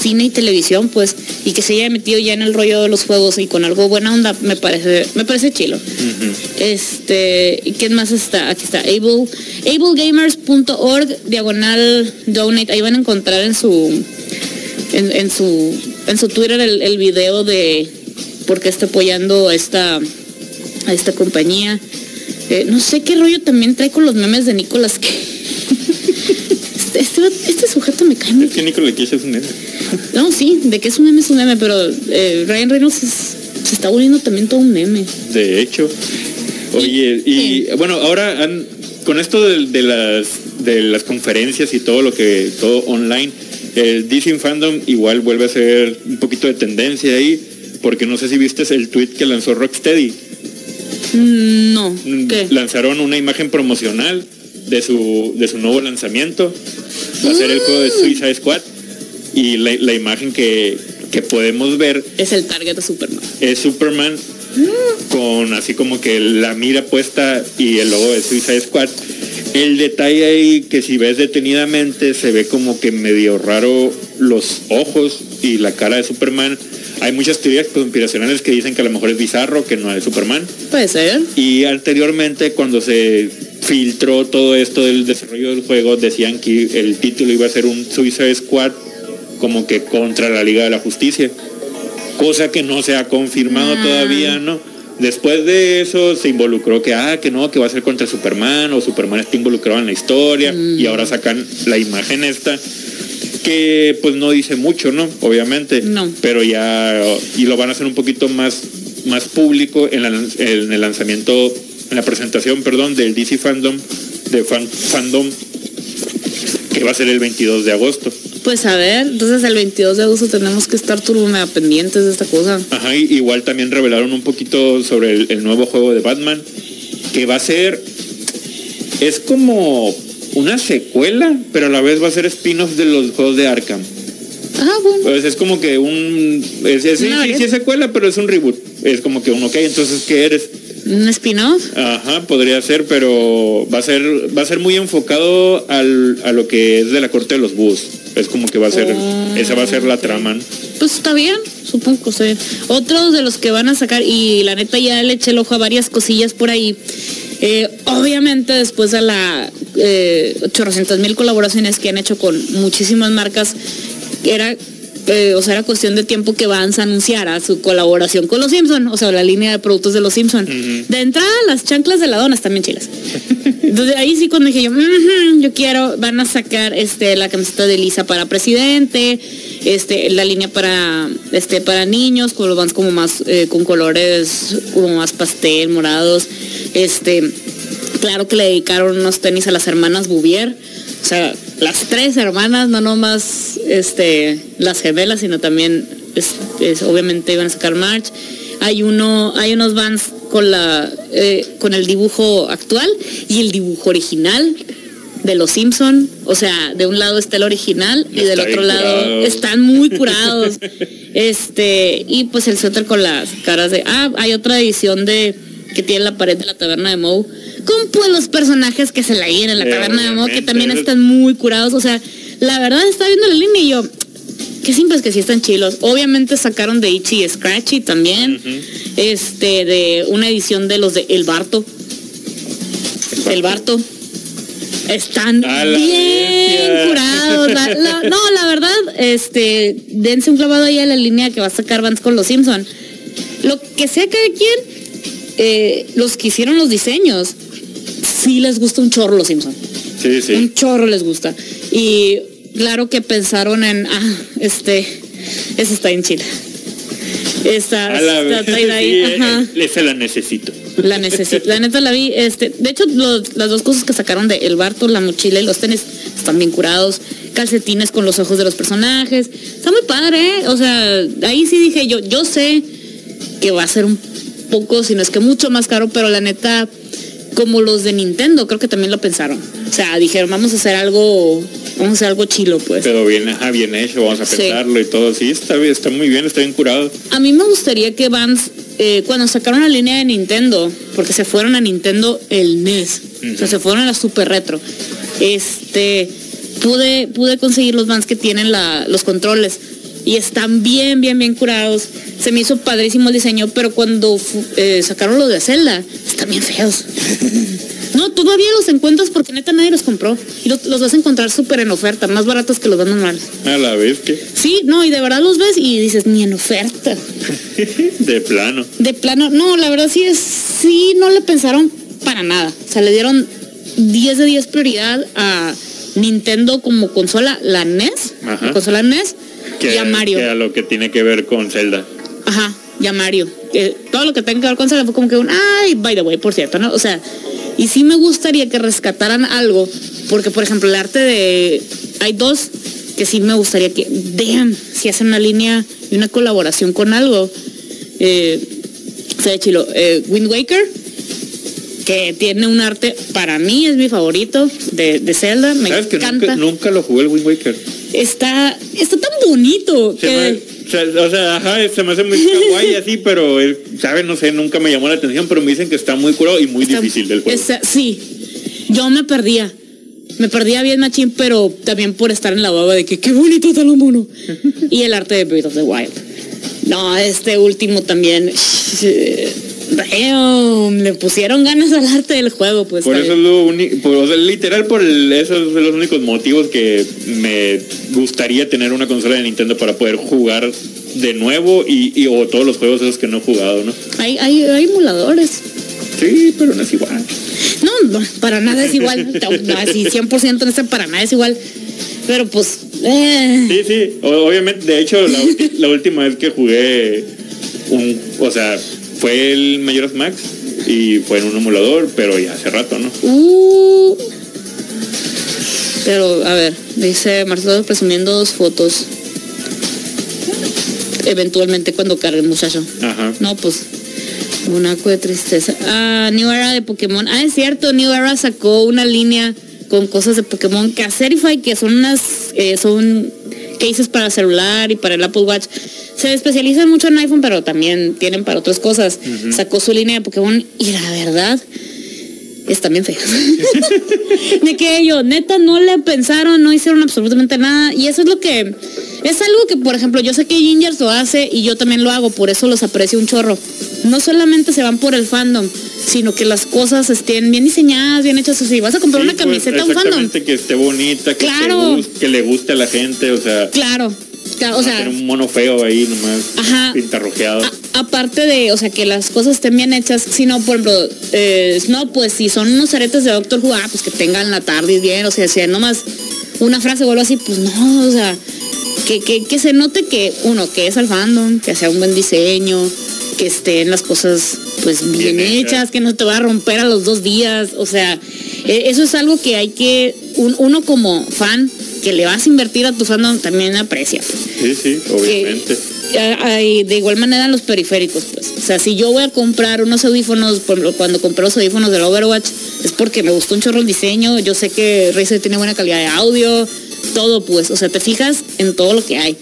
cine y televisión pues y que se haya metido ya en el rollo de los juegos y con algo buena onda me parece me parece chilo. Este ¿y quién más está aquí está able ablegamers.org diagonal donate. Ahí van a encontrar en su en, en su en su Twitter el, el video de por qué está apoyando a esta a esta compañía. Eh, no sé qué rollo también trae con los memes de Nicolas que este, este, este sujeto me cae muy Es que Nicolas Cage es un nene. no sí de que es un meme es un meme pero eh, Ryan Reynolds es- se está volviendo también todo un meme De hecho. Oye, y bueno, ahora han- con esto de, de las de las conferencias y todo lo que todo online, el DC Fandom igual vuelve a ser un poquito de tendencia ahí, porque no sé si viste el tweet que lanzó Rocksteady. Mm, no Mm, ¿qué? Lanzaron una imagen promocional de su de su nuevo lanzamiento. Va a ser el juego de Suicide Squad y la, la imagen que, que podemos ver es el target de Superman es Superman con así como que la mira puesta y el logo de Suicide Squad. El detalle ahí que si ves detenidamente se ve como que medio raro los ojos y la cara de Superman. Hay muchas teorías conspiracionales que dicen que a lo mejor es bizarro, que no es Superman. puede ser Y anteriormente cuando se filtró todo esto del desarrollo del juego, decían que el título iba a ser un Suicide Squad como que contra la Liga de la Justicia. Cosa que no se ha confirmado Ah. todavía, ¿no? Después de eso se involucró que, ah, que no, que va a ser contra Superman o Superman está involucrado en la historia y ahora sacan la imagen esta que pues no dice mucho, ¿no? Obviamente. No. Pero ya, y lo van a hacer un poquito más, más público en, la- en el lanzamiento, en la presentación, perdón, del DC Fandom, de fan, Fandom, que va a ser el 22 de agosto. pues a ver entonces el 22 de agosto tenemos que estar turbo mega pendientes de esta cosa Ajá, y igual también revelaron un poquito sobre el, el nuevo juego de Batman, que va a ser, es como una secuela, pero a la vez va a ser spin-off de los juegos de Arkham. ah bueno Pues es como que un, es, es- sí, Una sí, sí es secuela, pero es un reboot. Es como que uno, ok, entonces, ¿qué eres? un spin-off Ajá, podría ser, pero va a ser, va a ser muy enfocado al, a lo que es de la corte de los búhos. Es como que va a ser, Oh, esa va a ser la trama. ¿no? Pues está bien, supongo que está bien. Otros de los que van a sacar, y la neta ya le eché el ojo a varias cosillas por ahí. Eh, obviamente después de la eh, 800 mil colaboraciones que han hecho con muchísimas marcas, era, eh, o sea, era cuestión de tiempo que Vance anunciara su colaboración con los Simpson, o sea, la línea de productos de los Simpson. De entrada, las chanclas de la dona están bien chilas. Entonces ahí sí cuando dije yo, "Ujú, yo quiero, van a sacar este la camiseta de Lisa para presidente, este la línea para este para niños, con los vans como más eh, con colores como más pastel, morados. Este, claro que le dedicaron unos tenis a las hermanas Bouvier. O sea, las tres hermanas, no nomás este, las gemelas, sino también es- es- obviamente iban a sacar March. Hay uno, hay unos vans con la eh, con el dibujo actual y el dibujo original de los Simpson. O sea, de un lado está el original y del otro lado curado. están muy curados. este, y pues el suéter con las caras de. Ah, hay otra edición de que tiene la pared de la taberna de Moe. Con pues los personajes que se la en la taberna de Moe, que también están muy curados. O sea, la verdad está viendo la línea y yo. Qué simples que sí están chilos. Obviamente sacaron de Ichi y Scratchy también. Este, de una edición de los de El Barto. El Barto. Están bien curados. La- la- no, la verdad, este, dense un clavado ahí a la línea que va a sacar Vance con los Simpson. Lo que sea cada quien, eh, los que hicieron los diseños, sí les gusta un chorro los Simpson. Sí, sí. Un chorro les gusta. Y claro que pensaron en, ah, este, eso está en Chile. Esta, A la está vez, traída ahí, sí, eh, ajá. esa la necesito. La necesito, la neta la vi, este, de hecho las dos cosas que sacaron de El Barto, la mochila y los tenis están bien curados, calcetines con los ojos de los personajes, está muy padre, ¿eh? o sea, ahí sí dije yo, yo sé que va a ser un poco, si no es que mucho más caro, pero la neta, como los de Nintendo, creo que también lo pensaron, o sea, dijeron vamos a hacer algo, vamos a hacer algo chilo pues. Pero bien, ajá, bien hecho, vamos a Sí. pensarlo y todo. Sí, está bien, está muy bien, está bien curado. A mí me gustaría que Vans, eh, cuando sacaron la línea de Nintendo, porque se fueron a Nintendo el NES, o sea, se fueron a la Super Retro, este, pude, pude conseguir los Vans que tienen la- los controles y están bien, bien, bien curados. Se me hizo padrísimo el diseño, pero cuando eh, sacaron los de Zelda, están bien feos. No, todavía los encuentras porque neta nadie los compró. Y los, los vas a encontrar súper en oferta, más baratos que los van normales. A la vez que, Sí, no, y de verdad los ves y dices, ni en oferta. de plano. De plano, no, la verdad sí es, sí no le pensaron para nada. O sea, le dieron 10 de 10 prioridad a Nintendo como consola, la NES, la consola NES, Que, y a Mario. que a lo que tiene que ver con Zelda. Ajá, y a Mario. Eh, todo lo que tenga que ver con Zelda fue como que un, ay, by the way, por cierto, ¿no? O sea, y sí me gustaría que rescataran algo, porque por ejemplo el arte de, hay dos que sí me gustaría que, damn, si hacen una línea y una colaboración con algo, eh, sería chilo. Eh, Wind Waker, que tiene un arte, para mí es mi favorito de, de Zelda, me ¿Sabes que encanta. nunca, nunca lo jugué el Wind Waker? Está, está tan bonito Se que... me- o sea, ajá, se me hace muy kawaii así, pero, ¿sabes? No sé, nunca me llamó la atención, pero me dicen que está muy curado y muy Está- difícil del juego. está- sí, yo me perdía. Me perdía bien machín, pero también por estar en la baba de que qué bonito está lo mono. y el arte de Breath of the Wild. No, este último también. Damn, le pusieron ganas al arte del juego, pues. Por eso es lo único, o sea, literal por el- esos son los únicos motivos que me gustaría tener una consola de Nintendo para poder jugar de nuevo y, y- o todos los juegos esos que no he jugado, ¿no? hay, hay, hay emuladores. Sí, pero no es igual. No, no, para nada es igual. No, así 100% en este para nada es igual. Pero pues. eh, Sí, sí, o- obviamente, de hecho, la, la última vez que jugué un, o sea, fue el Majora's Max y fue en un emulador, pero ya hace rato, ¿no? Uh. Pero, a ver, dice Marcelo presumiendo dos fotos. Eventualmente cuando cargue el muchacho. Ajá. No, pues. Monaco de tristeza. Ah, New Era de Pokémon. Ah, es cierto, New Era sacó una línea con cosas de Pokémon Caserify, que son unas, eh, son cases para celular y para el Apple Watch. Se especializan mucho en iPhone, pero también tienen para otras cosas. Sacó su línea de Pokémon y la verdad, están bien feas. de que ellos, neta, no le pensaron, no hicieron absolutamente nada. Y eso es lo que, es algo que, por ejemplo, yo sé que Gingers lo hace y yo también lo hago, por eso los aprecio un chorro. No solamente se van por el fandom, sino que las cosas estén bien diseñadas, bien hechas así. Vas a comprar Sí, una pues, camiseta a un fandom. Que esté bonita, que, Claro. que le guste a la gente, o sea, Claro. claro, o sea, tener un mono feo ahí nomás, Ajá. pintarrojeado. Aparte de, o sea, que las cosas estén bien hechas, sino, por ejemplo, eh, no, pues si son unos aretes de Doctor Who, ah, pues que tengan la tarde bien, o sea, si nomás una frase o algo así, pues no, o sea, que, que, que se note que, uno, que es al fandom, que sea un buen diseño, que estén las cosas pues bien, Bien hechas. hechas, que no te va a romper a los dos días, o sea, eh, eso es algo que hay que, un- uno como fan, que le vas a invertir a tu fandom, también aprecia. Sí, sí, obviamente. Que, de igual manera los periféricos, pues. O sea, si yo voy a comprar unos audífonos, cuando compré los audífonos del Overwatch, es porque me gustó un chorro el diseño, yo sé que Razer tiene buena calidad de audio, todo pues. O sea, te fijas en todo lo que hay.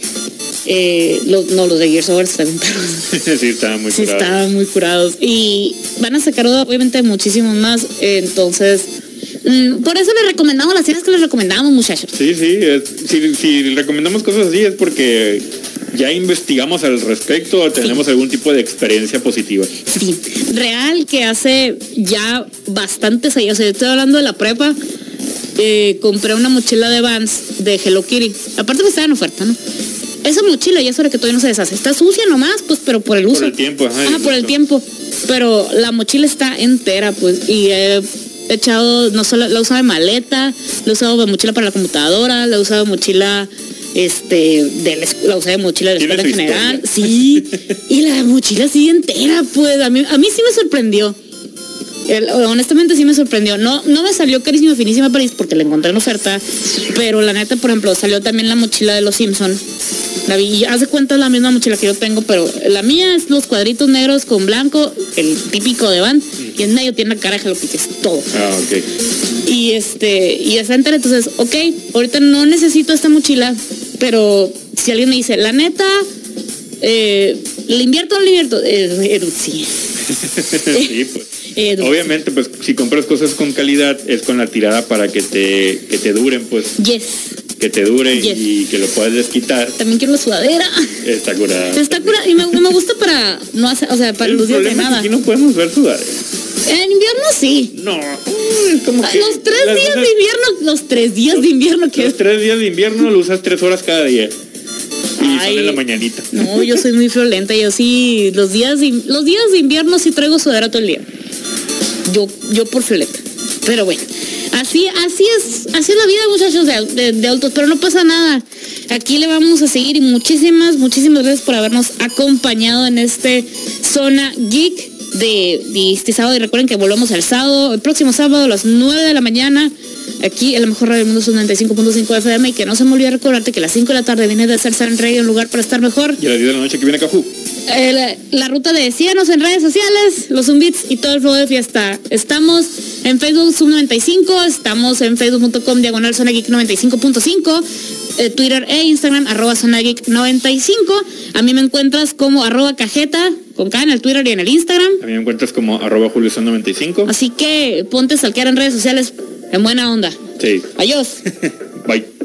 Eh, lo- no, los de Gears of War están perros. sí, estaba muy Sí, curado. estaban muy curados. Y van a sacar obviamente muchísimos más. Entonces, mm, por eso les recomendamos las series que les recomendamos, muchachos. Sí, sí, es- si, si recomendamos cosas así es porque ya investigamos al respecto o tenemos algún tipo de experiencia positiva. Sí, real que hace ya bastantes años, o sea, yo estoy hablando de la prepa, eh, compré una mochila de Vans de Hello Kitty. Aparte que estaba en oferta, ¿no? Esa mochila ya es hora que todavía no se deshace. Está sucia nomás, pues, pero por el uso. el tiempo, ajá, Ah, por el tiempo. Pero la mochila está entera, pues, y he echado, no solo la he usado de maleta, la he usado de mochila para la computadora, la he usado de mochila, este, de la, la usé de mochila de la escuela en general. Sí, y la mochila sigue entera, pues, a mí, a mí sí me sorprendió. El- honestamente sí me sorprendió. No, no me salió carísima, finísima París porque la encontré en oferta. Pero la neta, por ejemplo, salió también la mochila de los Simpson. La y haz de cuenta es la misma mochila que yo tengo, pero la mía es los cuadritos negros con blanco, el típico de Van, y en medio tiene la cara de Hello Kitty, es todo. Ah, ok. Y este, y está entera, entonces, ok, ahorita no necesito esta mochila, pero si alguien me dice, la neta, eh, ¿le invierto o no le invierto? Eh, sí. pues. Obviamente, pues si compras cosas con calidad es con la tirada para que te, que te duren, pues Yes. que te duren Yes. y que lo puedas desquitar. También quiero la sudadera. Está curada. Está cura y me, me gusta para no hacer, o sea, para El los días de nada. aquí no podemos ver sudar. En invierno sí. No, como que Los tres días usas- de invierno, los tres días de invierno que Los tres días de invierno lo usas tres horas cada día. Y Ay. en la mañanita. No, yo soy muy violenta, yo sí, los días de, los días de invierno sí traigo sudadera todo el día. Yo, yo por violenta. Pero bueno, así, así es, así es la vida, muchachos de, de- de adultos, pero no pasa nada. Aquí le vamos a seguir y muchísimas, muchísimas gracias por habernos acompañado en este Zona Geek de, este sábado. Y recuerden que volvemos el sábado, el próximo sábado a las 9 de la mañana. Aquí en la mejor radio del mundo son 95.5 FM y que no se me olvide recordarte que a las 5 de la tarde viene de hacer en Reggae un lugar para estar mejor. Y a las 10 de la noche que viene Cajú. Eh, la, la ruta de síganos en redes sociales, los Zumbits y todo el flow de fiesta. Estamos en Facebook Sub95, estamos en facebook.com diagonal Zona Geek 95.5, eh, Twitter e Instagram arroba Zona Geek 95. A mí me encuentras como arroba cajeta con K en el Twitter y en el Instagram. A mí me encuentras como arroba julioson95. Así que ponte a salquear en redes sociales en buena onda. Sí. Adiós. Bye.